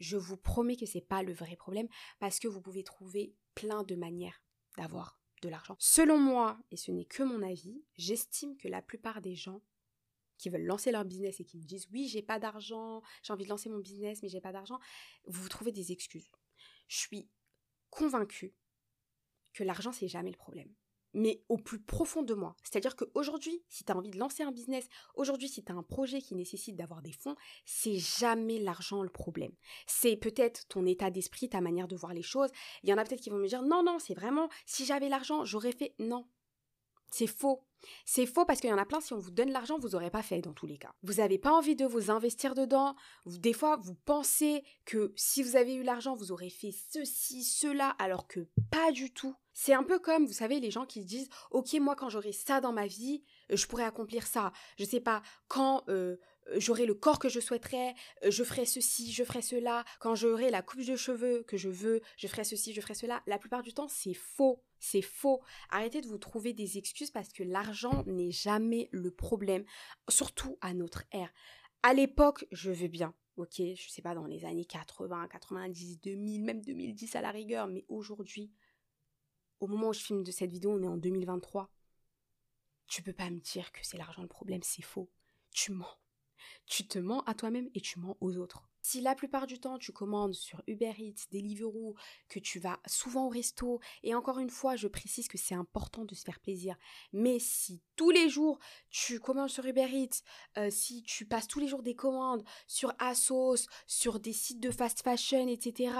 je vous promets que c'est pas le vrai problème parce que vous pouvez trouver plein de manières d'avoir de l'argent. Selon moi, et ce n'est que mon avis, j'estime que la plupart des gens qui veulent lancer leur business et qui me disent oui, j'ai pas d'argent, j'ai envie de lancer mon business mais j'ai pas d'argent, vous vous trouvez des excuses. Je suis convaincue que l'argent c'est jamais le problème. Mais au plus profond de moi. C'est-à-dire qu'aujourd'hui, si tu as envie de lancer un business, aujourd'hui, si tu as un projet qui nécessite d'avoir des fonds, c'est jamais l'argent le problème. C'est peut-être ton état d'esprit, ta manière de voir les choses. Il y en a peut-être qui vont me dire non, non, c'est vraiment, si j'avais l'argent, j'aurais fait. Non, c'est faux. C'est faux parce qu'il y en a plein, si on vous donne l'argent, vous n'aurez pas fait dans tous les cas. Vous n'avez pas envie de vous investir dedans. Des fois, vous pensez que si vous avez eu l'argent, vous aurez fait ceci, cela, alors que pas du tout. C'est un peu comme, vous savez, les gens qui disent, ok, moi quand j'aurai ça dans ma vie, euh, je pourrais accomplir ça. Je sais pas, quand euh, j'aurai le corps que je souhaiterais, euh, je ferai ceci, je ferai cela. Quand j'aurai la coupe de cheveux que je veux, je ferai ceci, je ferai cela. La plupart du temps, c'est faux. C'est faux. Arrêtez de vous trouver des excuses parce que l'argent n'est jamais le problème, surtout à notre ère. À l'époque, je veux bien. Ok, je sais pas, dans les années 80, 90, 2000, même 2010 à la rigueur, mais aujourd'hui, au moment où je filme de cette vidéo, on est en 2023. Tu peux pas me dire que c'est l'argent le problème, c'est faux. Tu mens. Tu te mens à toi-même et tu mens aux autres. Si la plupart du temps tu commandes sur Uber Eats, Deliveroo, que tu vas souvent au resto, et encore une fois, je précise que c'est important de se faire plaisir, mais si tous les jours tu commandes sur Uber Eats, euh, si tu passes tous les jours des commandes sur Asos, sur des sites de fast fashion, etc.,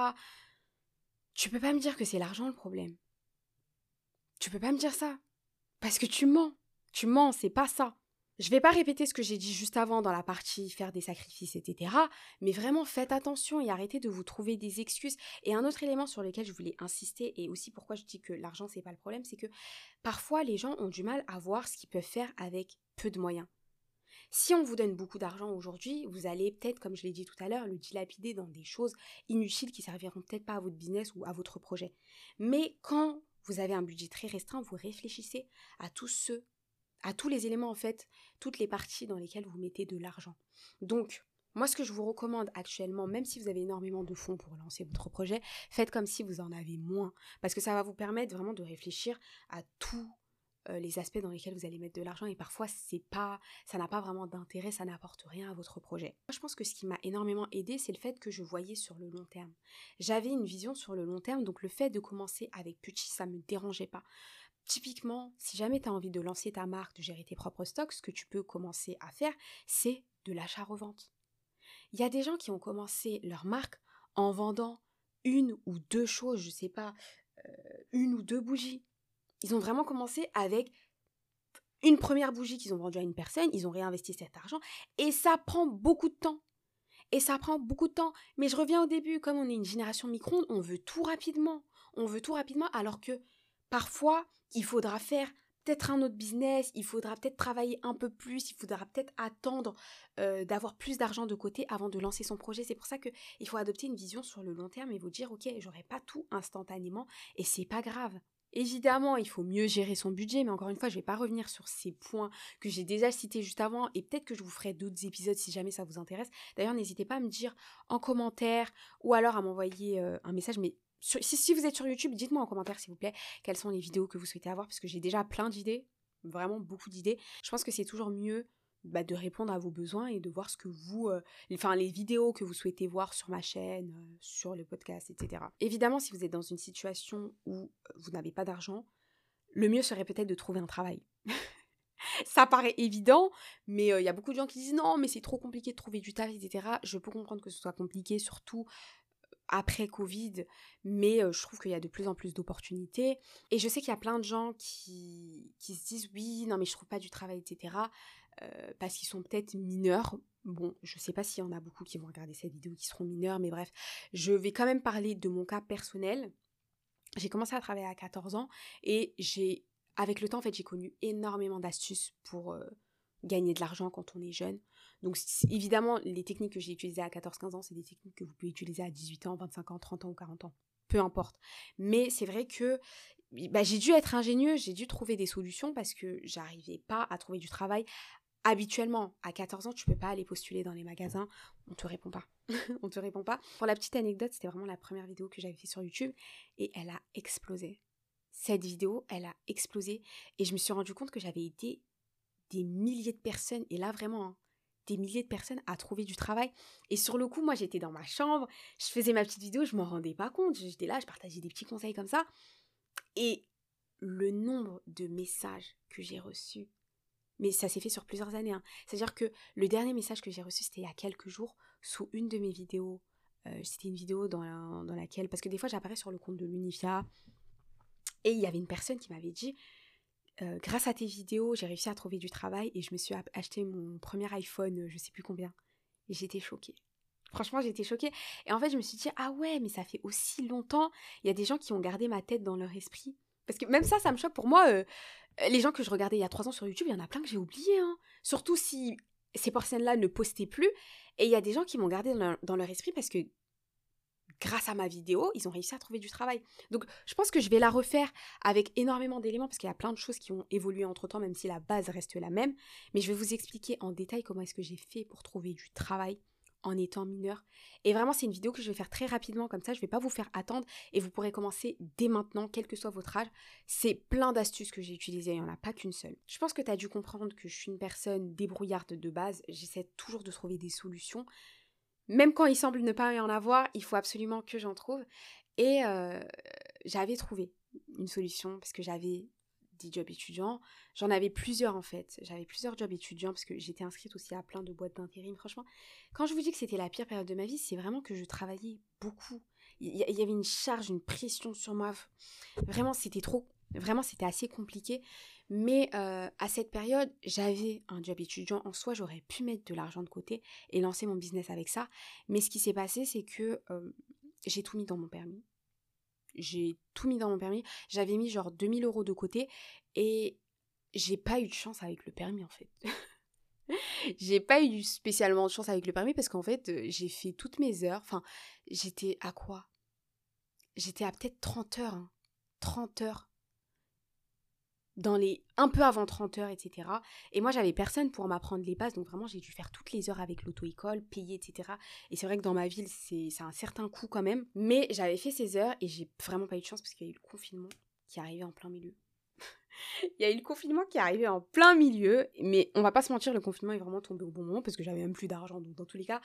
tu peux pas me dire que c'est l'argent le problème. Tu peux pas me dire ça. Parce que tu mens. Tu mens, c'est pas ça. Je vais pas répéter ce que j'ai dit juste avant dans la partie faire des sacrifices, etc. Mais vraiment faites attention et arrêtez de vous trouver des excuses. Et un autre élément sur lequel je voulais insister et aussi pourquoi je dis que l'argent c'est pas le problème, c'est que parfois les gens ont du mal à voir ce qu'ils peuvent faire avec peu de moyens. Si on vous donne beaucoup d'argent aujourd'hui, vous allez peut-être, comme je l'ai dit tout à l'heure, le dilapider dans des choses inutiles qui serviront peut-être pas à votre business ou à votre projet. Mais quand vous avez un budget très restreint, vous réfléchissez à tous ceux à tous les éléments en fait, toutes les parties dans lesquelles vous mettez de l'argent. Donc, moi ce que je vous recommande actuellement, même si vous avez énormément de fonds pour lancer votre projet, faites comme si vous en avez moins, parce que ça va vous permettre vraiment de réfléchir à tous euh, les aspects dans lesquels vous allez mettre de l'argent et parfois c'est pas ça n'a pas vraiment d'intérêt, ça n'apporte rien à votre projet. Moi, je pense que ce qui m'a énormément aidé, c'est le fait que je voyais sur le long terme. J'avais une vision sur le long terme, donc le fait de commencer avec petit, ça me dérangeait pas. Typiquement, si jamais tu as envie de lancer ta marque, de gérer tes propres stocks, ce que tu peux commencer à faire, c'est de l'achat-revente. Il y a des gens qui ont commencé leur marque en vendant une ou deux choses, je sais pas, euh, une ou deux bougies. Ils ont vraiment commencé avec une première bougie qu'ils ont vendue à une personne, ils ont réinvesti cet argent et ça prend beaucoup de temps. Et ça prend beaucoup de temps. Mais je reviens au début, comme on est une génération micro on veut tout rapidement. On veut tout rapidement alors que parfois, il faudra faire peut-être un autre business, il faudra peut-être travailler un peu plus, il faudra peut-être attendre euh, d'avoir plus d'argent de côté avant de lancer son projet. C'est pour ça qu'il faut adopter une vision sur le long terme et vous dire ok, j'aurai pas tout instantanément et c'est pas grave. Évidemment, il faut mieux gérer son budget, mais encore une fois, je ne vais pas revenir sur ces points que j'ai déjà cités juste avant, et peut-être que je vous ferai d'autres épisodes si jamais ça vous intéresse. D'ailleurs, n'hésitez pas à me dire en commentaire ou alors à m'envoyer euh, un message, mais si, vous êtes sur YouTube, dites-moi en commentaire s'il vous plaît quelles sont les vidéos que vous souhaitez avoir parce que j'ai déjà plein d'idées, vraiment beaucoup d'idées. Je pense que c'est toujours mieux bah, de répondre à vos besoins et de voir ce que vous, euh, enfin les vidéos que vous souhaitez voir sur ma chaîne, euh, sur le podcast, etc. Évidemment, si vous êtes dans une situation où euh, vous n'avez pas d'argent, le mieux serait peut-être de trouver un travail. *laughs* ça paraît évident, mais il y a beaucoup de gens qui disent non, mais c'est trop compliqué de trouver du taf, etc. Je peux comprendre que ce soit compliqué, surtout après Covid, mais je trouve qu'il y a de plus en plus d'opportunités. Et je sais qu'il y a plein de gens qui, qui se disent oui, non, mais je trouve pas du travail, etc. parce qu'ils sont peut-être mineurs. Bon, je sais pas s'il y en a beaucoup qui vont regarder cette vidéo qui seront mineurs, mais bref, je vais quand même parler de mon cas personnel. J'ai commencé à travailler à 14 ans et j'ai avec le temps, en fait, j'ai connu énormément d'astuces pour euh, gagner de l'argent quand on est jeune. Donc, évidemment, les techniques que j'ai utilisées à 14-15 ans, c'est des techniques que vous pouvez utiliser à 18 ans, 25 ans, 30 ans ou 40 ans. Peu importe. Mais c'est vrai que bah, j'ai dû être ingénieux, j'ai dû trouver des solutions parce que j'arrivais pas à trouver du travail. Habituellement, à 14 ans, tu peux pas aller postuler dans les magasins, on te répond pas. *laughs* on te répond pas. Pour la petite anecdote, c'était vraiment la première vidéo que j'avais fait sur YouTube et elle a explosé cette vidéo, elle a explosé et je me suis rendu compte que j'avais été des milliers de personnes, et là vraiment, hein, des milliers de personnes à trouver du travail. Et sur le coup, moi j'étais dans ma chambre, je faisais ma petite vidéo, je m'en rendais pas compte, j'étais là, je partageais des petits conseils comme ça. Et le nombre de messages que j'ai reçus, mais ça s'est fait sur plusieurs années. Hein. C'est-à-dire que le dernier message que j'ai reçu, c'était il y a quelques jours, sous une de mes vidéos. Euh, c'était une vidéo dans, laquelle, parce que des fois j'apparais sur le compte de l'Unifia, et il y avait une personne qui m'avait dit euh, grâce à tes vidéos, j'ai réussi à trouver du travail et je me suis acheté mon premier iPhone, je sais plus combien. Et j'étais choquée. Franchement, j'étais choquée. Et en fait, je me suis dit, ah ouais, mais ça fait aussi longtemps. Il y a des gens qui ont gardé ma tête dans leur esprit. Parce que même ça, ça me choque. Pour moi, euh, les gens que je regardais il y a trois ans sur YouTube, il y en a plein que j'ai oubliés. Hein. Surtout si ces personnes-là ne postaient plus. Et il y a des gens qui m'ont gardé dans leur esprit parce que grâce à ma vidéo, ils ont réussi à trouver du travail. Donc je pense que je vais la refaire avec énormément d'éléments parce qu'il y a plein de choses qui ont évolué entre temps, même si la base reste la même. Mais je vais vous expliquer en détail comment est-ce que j'ai fait pour trouver du travail en étant mineur. Et vraiment, c'est une vidéo que je vais faire très rapidement, comme ça, je ne vais pas vous faire attendre et vous pourrez commencer dès maintenant, quel que soit votre âge. C'est plein d'astuces que j'ai utilisées, il n'y en a pas qu'une seule. Je pense que tu as dû comprendre que je suis une personne débrouillarde de base, j'essaie toujours de trouver des solutions. Même quand il semble ne pas y en avoir, il faut absolument que j'en trouve. Et euh, j'avais trouvé une solution parce que j'avais des jobs étudiants. J'en avais plusieurs en fait. J'avais plusieurs jobs étudiants parce que j'étais inscrite aussi à plein de boîtes d'intérim. Franchement, quand je vous dis que c'était la pire période de ma vie, c'est vraiment que je travaillais beaucoup. Il y, avait une charge, une pression sur moi. Vraiment, c'était trop. Vraiment, c'était assez compliqué. Mais euh, à cette période, j'avais un job étudiant en soi, j'aurais pu mettre de l'argent de côté et lancer mon business avec ça. Mais ce qui s'est passé, c'est que euh, j'ai tout mis dans mon permis. J'ai tout mis dans mon permis. J'avais mis genre 2000 euros de côté et j'ai pas eu de chance avec le permis en fait. *laughs* j'ai pas eu spécialement de chance avec le permis parce qu'en fait, euh, j'ai fait toutes mes heures. Enfin, j'étais à quoi? J'étais à peut-être 30 heures. 30 hein. heures dans les un peu avant 30 heures, etc. Et moi, j'avais personne pour m'apprendre les bases, donc vraiment, j'ai dû faire toutes les heures avec l'auto-école, payer, etc. Et c'est vrai que dans ma ville, c'est un certain coût quand même. Mais j'avais fait ces heures et j'ai vraiment pas eu de chance parce qu'il y a eu le confinement qui arrivé en plein milieu. *laughs* Il y a eu le confinement qui est arrivé en plein milieu, mais on va pas se mentir, le confinement est vraiment tombé au bon moment parce que j'avais même plus d'argent. Donc, dans tous les cas,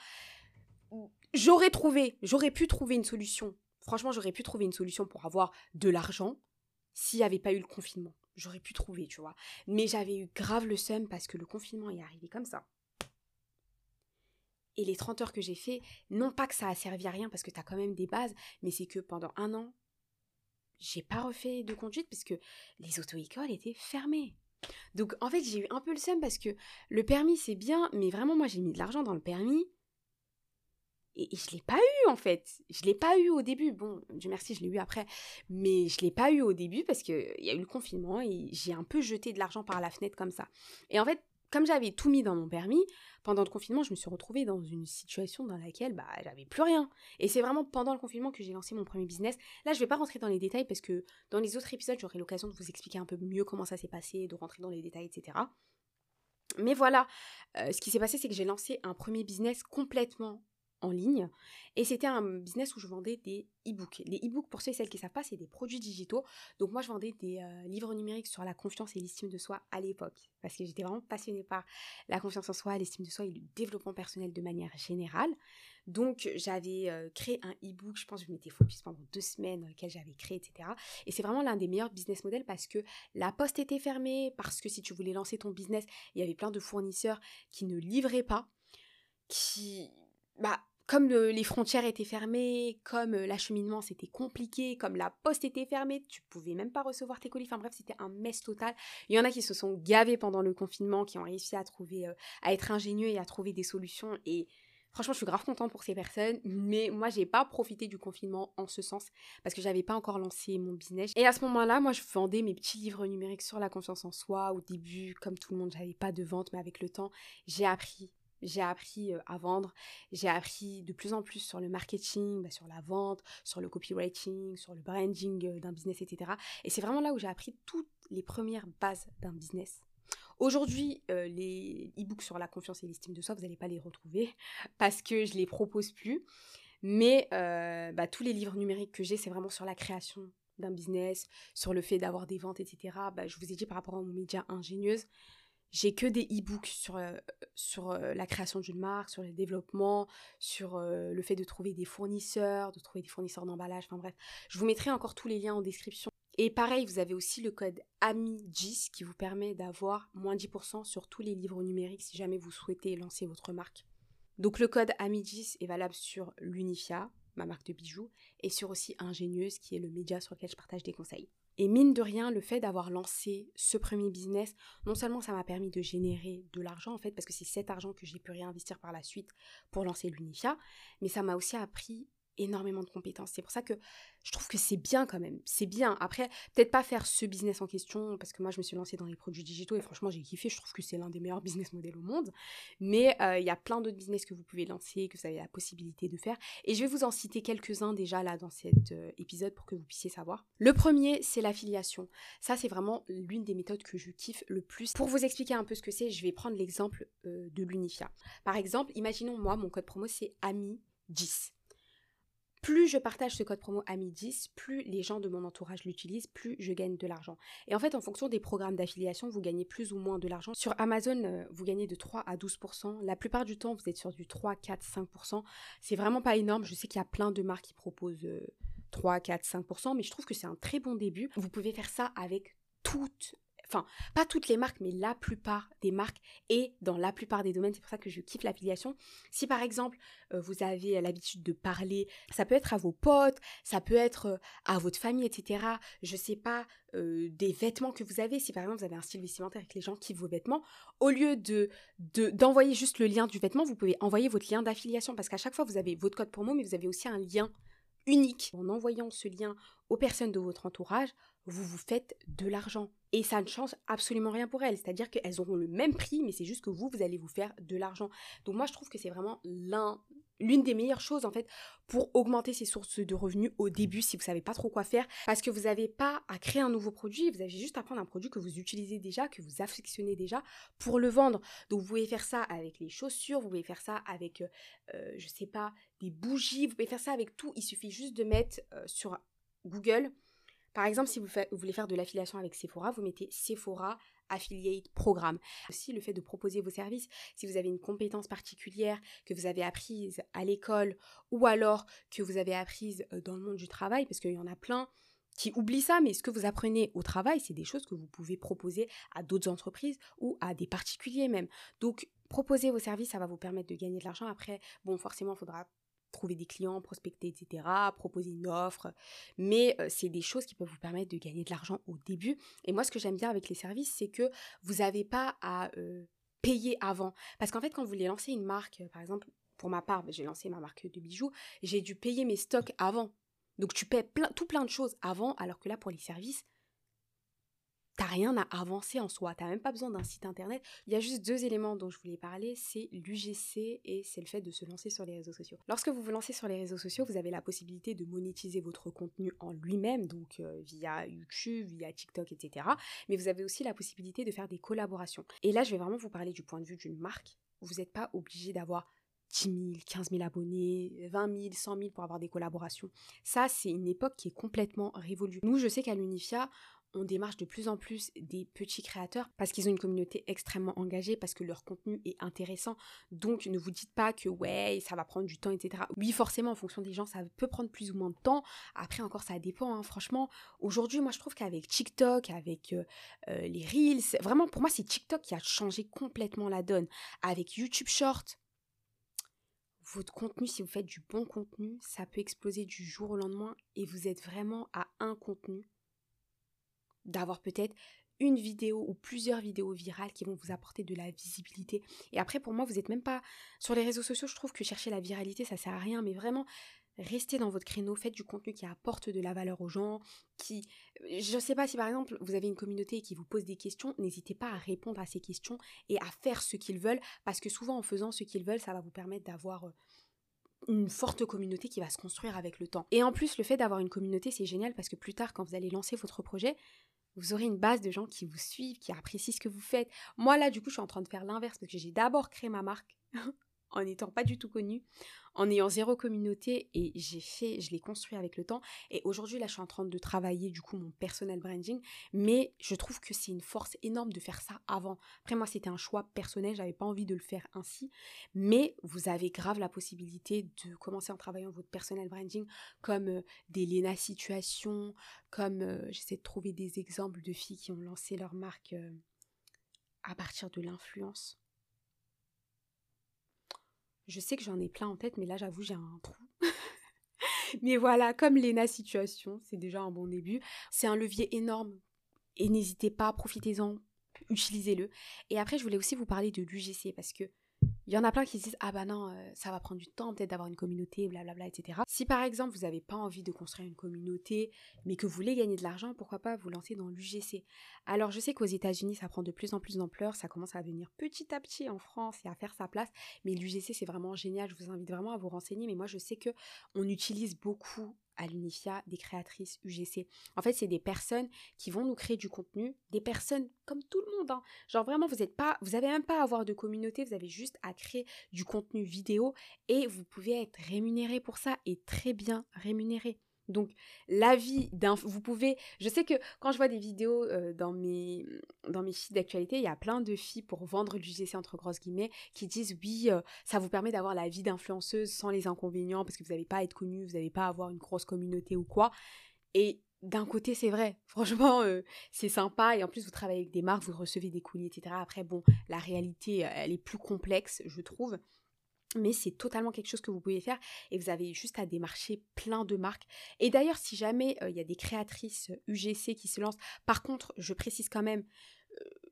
j'aurais trouvé, j'aurais pu trouver une solution. Franchement, j'aurais pu trouver une solution pour avoir de l'argent s'il n'y avait pas eu le confinement j'aurais pu trouver, tu vois. Mais j'avais eu grave le seum parce que le confinement est arrivé comme ça. Et les 30 heures que j'ai fait, non pas que ça a servi à rien parce que tu as quand même des bases, mais c'est que pendant un an, j'ai pas refait de conduite parce que les auto-écoles étaient fermées. Donc en fait, j'ai eu un peu le seum parce que le permis c'est bien, mais vraiment moi j'ai mis de l'argent dans le permis et, je l'ai pas eu en fait. Je l'ai pas eu au début. Bon, Dieu merci, je l'ai eu après. Mais je l'ai pas eu au début parce qu'il y a eu le confinement et j'ai un peu jeté de l'argent par la fenêtre comme ça. Et en fait, comme j'avais tout mis dans mon permis, pendant le confinement, je me suis retrouvée dans une situation dans laquelle bah, j'avais plus rien. Et c'est vraiment pendant le confinement que j'ai lancé mon premier business. Là, je vais pas rentrer dans les détails parce que dans les autres épisodes, j'aurai l'occasion de vous expliquer un peu mieux comment ça s'est passé, de rentrer dans les détails, etc. Mais voilà, euh, ce qui s'est passé, c'est que j'ai lancé un premier business complètement en ligne. Et c'était un business où je vendais des e-books. Les e-books, pour ceux et celles qui ne savent pas, c'est des produits digitaux. Donc moi, je vendais des euh, livres numériques sur la confiance et l'estime de soi à l'époque. Parce que j'étais vraiment passionnée par la confiance en soi, l'estime de soi et le développement personnel de manière générale. Donc j'avais euh, créé un e-book, je pense que je m'étais focus pendant deux semaines dans lequel j'avais créé, etc. Et c'est vraiment l'un des meilleurs business models parce que la poste était fermée, parce que si tu voulais lancer ton business, il y avait plein de fournisseurs qui ne livraient pas, qui... Bah, comme les frontières étaient fermées, comme l'acheminement c'était compliqué, comme la poste était fermée, tu pouvais même pas recevoir tes colis. Enfin bref, c'était un mess total. Il y en a qui se sont gavés pendant le confinement, qui ont réussi à trouver, à être ingénieux et à trouver des solutions. Et Franchement, je suis grave contente pour ces personnes, mais moi, j'ai pas profité du confinement en ce sens parce que j'avais pas encore lancé mon business. Et à ce moment-là, moi, je vendais mes petits livres numériques sur la confiance en soi. Au début, comme tout le monde, j'avais pas de vente, mais avec le temps, j'ai appris j'ai appris à vendre, j'ai appris de plus en plus sur le marketing, bah, sur la vente, sur le copywriting, sur le branding d'un business, etc. Et c'est vraiment là où j'ai appris toutes les premières bases d'un business. Aujourd'hui, les e-books sur la confiance et l'estime de soi, vous n'allez pas les retrouver *laughs* parce que je les propose plus. Mais bah, tous les livres numériques que j'ai, c'est vraiment sur la création d'un business, sur le fait d'avoir des ventes, etc. Bah, je vous ai dit par rapport à mon média ingénieuse, j'ai que des e-books sur, la création d'une marque, sur le développement, sur le fait de trouver des fournisseurs, de trouver des fournisseurs d'emballage, enfin bref. Je vous mettrai encore tous les liens en description. Et pareil, vous avez aussi le code AMI10 qui vous permet d'avoir moins 10% sur tous les livres numériques si jamais vous souhaitez lancer votre marque. Donc le code AMI10 est valable sur l'Unifia, ma marque de bijoux, et sur aussi Ingénieuse qui est le média sur lequel je partage des conseils. Et mine de rien, le fait d'avoir lancé ce premier business, non seulement ça m'a permis de générer de l'argent en fait, parce que c'est cet argent que j'ai pu réinvestir par la suite pour lancer l'Unifia, mais ça m'a aussi appris énormément de compétences. C'est pour ça que je trouve que c'est bien quand même. C'est bien. Après, peut-être pas faire ce business en question, parce que moi, je me suis lancée dans les produits digitaux et franchement, j'ai kiffé. Je trouve que c'est l'un des meilleurs *laughs* business models au monde. Mais euh, il y a plein d'autres business que vous pouvez lancer, que vous avez la possibilité de faire. Et je vais vous en citer quelques-uns déjà là dans cet euh, épisode pour que vous puissiez savoir. Le premier, c'est l'affiliation. Ça, c'est vraiment l'une des méthodes que je kiffe le plus. Pour vous expliquer un peu ce que c'est, je vais prendre l'exemple euh, de l'Unifia. Par exemple, imaginons moi, mon code promo, c'est AMI10 plus je partage ce code promo AMI10, plus les gens de mon entourage l'utilisent, plus je gagne de l'argent. Et en fait, en fonction des programmes d'affiliation, vous gagnez plus ou moins de l'argent. Sur Amazon, euh, vous gagnez de 3 à 12%. La plupart du temps, vous êtes sur du 3, 4, 5%. C'est vraiment pas énorme. Je sais qu'il y a plein de marques qui proposent 3, 4, 5%, mais je trouve que c'est un très bon début. Vous pouvez faire ça avec toutes enfin pas toutes les marques, mais la plupart des marques et dans la plupart des domaines. C'est pour ça que je kiffe l'affiliation. Si par exemple euh, vous avez l'habitude de parler, ça peut être à vos potes, ça peut être euh, à votre famille, etc. Je sais pas euh, des vêtements que vous avez. Si par exemple vous avez un style vestimentaire avec les gens kiffent vos vêtements, au lieu de d'envoyer juste le lien du vêtement, vous pouvez envoyer votre lien d'affiliation parce qu'à chaque fois vous avez votre code promo, mais vous avez aussi un lien unique. En envoyant ce lien aux personnes de votre entourage, vous vous faites de l'argent. Et ça ne change absolument rien pour elles. C'est-à-dire qu'elles auront le même prix, mais c'est juste que vous, vous allez vous faire de l'argent. Donc moi, je trouve que c'est vraiment l'un l'une des meilleures choses en fait pour augmenter ses sources de revenus au début si vous savez pas trop quoi faire parce que vous n'avez pas à créer un nouveau produit vous avez juste à prendre un produit que vous utilisez déjà que vous affectionnez déjà pour le vendre donc vous pouvez faire ça avec les chaussures vous pouvez faire ça avec euh, euh, je sais pas des bougies vous pouvez faire ça avec tout il suffit juste de mettre euh, sur Google par exemple, si vous, voulez faire de l'affiliation avec Sephora, vous mettez Sephora Affiliate Programme. Aussi, le fait de proposer vos services, si vous avez une compétence particulière que vous avez apprise à l'école ou alors que vous avez apprise euh, dans le monde du travail, parce qu'il y en a plein qui oublient ça, mais ce que vous apprenez au travail, c'est des choses que vous pouvez proposer à d'autres entreprises ou à des particuliers même. Donc, proposer vos services, ça va vous permettre de gagner de l'argent. Après, bon, forcément, il faudra trouver des clients, prospecter, etc., proposer une offre. Mais euh, c'est des choses qui peuvent vous permettre de gagner de l'argent au début. Et moi, ce que j'aime bien avec les services, c'est que vous n'avez pas à euh, payer avant. Parce qu'en fait, quand vous voulez lancer une marque, par exemple, pour ma part, j'ai lancé ma marque de bijoux, j'ai dû payer mes stocks avant. Donc tu paies tout plein de choses avant, alors que là, pour les services, t'as rien à avancer en soi, t'as même pas besoin d'un site internet. Il y a juste deux éléments dont je voulais parler, c'est l'UGC et c'est le fait de se lancer sur les réseaux sociaux. Lorsque vous vous lancez sur les réseaux sociaux, vous avez la possibilité de monétiser votre contenu en lui-même, donc euh, via YouTube, via TikTok, etc. Mais vous avez aussi la possibilité de faire des collaborations. Et là, je vais vraiment vous parler du point de vue d'une marque. Vous n'êtes pas obligé d'avoir 10 000, 15 000 abonnés, 20 000, 100 000 pour avoir des collaborations. Ça, c'est une époque qui est complètement révolue. Nous, je sais qu'à l'Unifia, on démarche de plus en plus des petits créateurs parce qu'ils ont une communauté extrêmement engagée, parce que leur contenu est intéressant. Donc ne vous dites pas que ouais, ça va prendre du temps, etc. Oui, forcément, en fonction des gens, ça peut prendre plus ou moins de temps. Après, encore, ça dépend. Hein. Franchement, aujourd'hui, moi, je trouve qu'avec TikTok, avec euh, euh, les Reels, vraiment, pour moi, c'est TikTok qui a changé complètement la donne. Avec YouTube Short, votre contenu, si vous faites du bon contenu, ça peut exploser du jour au lendemain et vous êtes vraiment à un contenu d'avoir peut-être une vidéo ou plusieurs vidéos virales qui vont vous apporter de la visibilité. Et après, pour moi, vous n'êtes même pas sur les réseaux sociaux. Je trouve que chercher la viralité, ça sert à rien, mais vraiment, restez dans votre créneau, faites du contenu qui apporte de la valeur aux gens, qui... Je ne sais pas si par exemple vous avez une communauté qui vous pose des questions, n'hésitez pas à répondre à ces questions et à faire ce qu'ils veulent, parce que souvent en faisant ce qu'ils veulent, ça va vous permettre d'avoir euh, une forte communauté qui va se construire avec le temps. Et en plus, le fait d'avoir une communauté, c'est génial parce que plus tard, quand vous allez lancer votre projet, vous aurez une base de gens qui vous suivent, qui apprécient ce que vous faites. Moi, là, du coup, je suis en train de faire l'inverse parce que j'ai d'abord créé ma marque *laughs* en n'étant pas du tout connue, en ayant zéro communauté et j'ai fait, je l'ai construit avec le temps. Et aujourd'hui, là, je suis en train de travailler du coup mon personnel branding, mais je trouve que c'est une force énorme de faire ça avant. Après, moi, c'était un choix personnel, j'avais pas envie de le faire ainsi, mais vous avez grave la possibilité de commencer en travaillant votre personnel branding comme euh, des Lena Situation, comme euh, j'essaie de trouver des exemples de filles qui ont lancé leur marque euh, à partir de l'influence je sais que j'en ai plein en tête, mais là, j'avoue, j'ai un trou. *laughs* mais voilà, comme Lena Situation, c'est déjà un bon début. C'est un levier énorme. Et n'hésitez pas, profitez-en, utilisez-le. Et après, je voulais aussi vous parler de l'UGC parce que il y en a plein qui se disent ah bah non euh, ça va prendre du temps peut-être d'avoir une communauté blablabla etc. Si par exemple vous n'avez pas envie de construire une communauté mais que vous voulez gagner de l'argent pourquoi pas vous lancer dans l'UGC. Alors je sais qu'aux États-Unis ça prend de plus en plus d'ampleur ça commence à venir petit à petit en France et à faire sa place mais l'UGC c'est vraiment génial je vous invite vraiment à vous renseigner mais moi je sais que on utilise beaucoup à l'Unifia des créatrices UGC. En fait, c'est des personnes qui vont nous créer du contenu, des personnes comme tout le monde. Hein. Genre vraiment, vous n'êtes pas, vous avez même pas à avoir de communauté, vous avez juste à créer du contenu vidéo et vous pouvez être rémunéré pour ça et très bien rémunéré. Donc, l'avis d'un. Vous pouvez. Je sais que quand je vois des vidéos dans, mes, dans mes filles d'actualité, il y a plein de filles pour vendre du GC entre grosses guillemets qui disent oui, ça vous permet d'avoir la vie d'influenceuse sans les inconvénients parce que vous n'allez pas être connu, vous n'allez pas avoir une grosse communauté ou quoi. Et d'un côté, c'est vrai. *laughs* Franchement, c'est sympa. Et en plus, vous travaillez avec des marques, vous recevez des colis, etc. Après, bon, la réalité, elle est plus complexe, je trouve mais c'est totalement quelque chose que vous pouvez faire et vous avez juste à démarcher plein de marques. Et d'ailleurs, si jamais il y a des créatrices UGC qui se lancent, par contre, je précise quand même,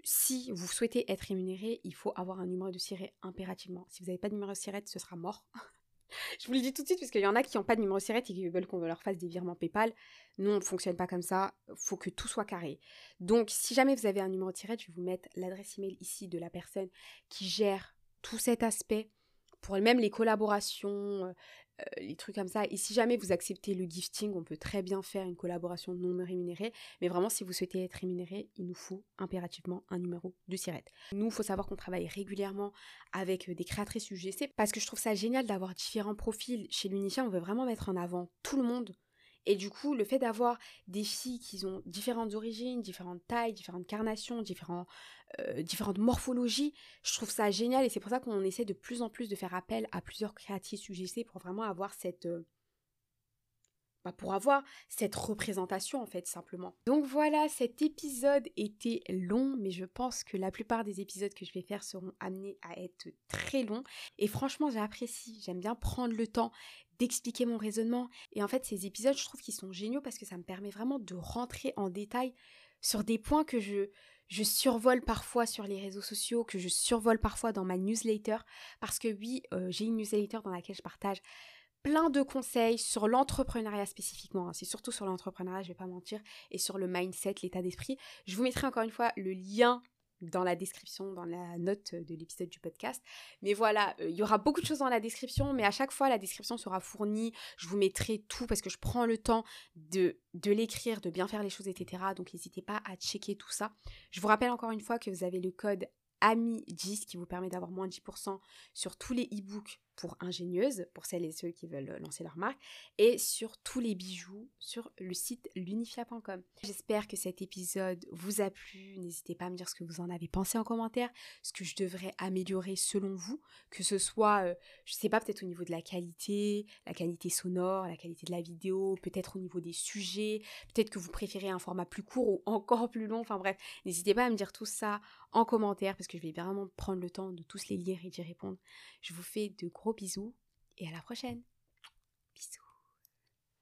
si vous souhaitez être rémunéré, il faut avoir un numéro de siret impérativement. Si vous n'avez pas de numéro de siret, ce sera mort. *laughs* je vous le dis tout de suite parce qu'il y en a qui n'ont pas de numéro de siret et qui veulent qu'on leur fasse des virements PayPal. Nous, on ne fonctionne pas comme ça. Il faut que tout soit carré. Donc, si jamais vous avez un numéro de siret, je vais vous mettre l'adresse email ici de la personne qui gère tout cet aspect pour même les collaborations, euh, euh, les trucs comme ça. Et si jamais vous acceptez le gifting, on peut très bien faire une collaboration non rémunérée. Mais vraiment, si vous souhaitez être rémunéré, il nous faut impérativement un numéro de sirette. Nous, il faut savoir qu'on travaille régulièrement avec euh, des créatrices UGC parce que je trouve ça génial d'avoir différents profils. Chez l'Unicia, on veut vraiment mettre en avant tout le monde et du coup, le fait d'avoir des filles qui ont différentes origines, différentes tailles, différentes carnations, euh, différentes morphologies, je trouve ça génial. Et c'est pour ça qu'on essaie de plus en plus de faire appel à plusieurs créatifs UGC pour vraiment avoir cette... Euh, bah, pour avoir cette représentation en fait simplement. Donc voilà, cet épisode était long, mais je pense que la plupart des épisodes que je vais faire seront amenés à être très longs. Et franchement, j'apprécie, j'aime bien prendre le temps d'expliquer mon raisonnement. Et en fait, ces épisodes, je trouve qu'ils sont géniaux parce que ça me permet vraiment de rentrer en détail sur des points que je, je survole parfois sur les réseaux sociaux, que je survole parfois dans ma newsletter. Parce que oui, euh, j'ai une newsletter dans laquelle je partage plein de conseils sur l'entrepreneuriat spécifiquement. Hein. C'est surtout sur l'entrepreneuriat, je vais pas mentir, et sur le mindset, l'état d'esprit. Je vous mettrai encore une fois le lien dans la description, dans la note de l'épisode du podcast. Mais voilà, euh, il y aura beaucoup de choses dans la description, mais à chaque fois, la description sera fournie. Je vous mettrai tout parce que je prends le temps de, de l'écrire, de bien faire les choses, etc. Donc n'hésitez pas à checker tout ça. Je vous rappelle encore une fois que vous avez le code AMI10 qui vous permet d'avoir moins 10% sur tous les e-books ingénieuses, pour celles et ceux qui veulent lancer leur marque, et sur tous les bijoux sur le site lunifia.com. J'espère que cet épisode vous a plu. N'hésitez pas à me dire ce que vous en avez pensé en commentaire, ce que je devrais améliorer selon vous, que ce soit, euh, je sais pas, peut-être au niveau de la qualité, la qualité sonore, la qualité de la vidéo, peut-être au niveau des sujets, peut-être que vous préférez un format plus court ou encore plus long. Enfin bref, n'hésitez pas à me dire tout ça en commentaire parce que je vais vraiment prendre le temps de tous les lire et d'y répondre. Je vous fais de gros bisous et à la prochaine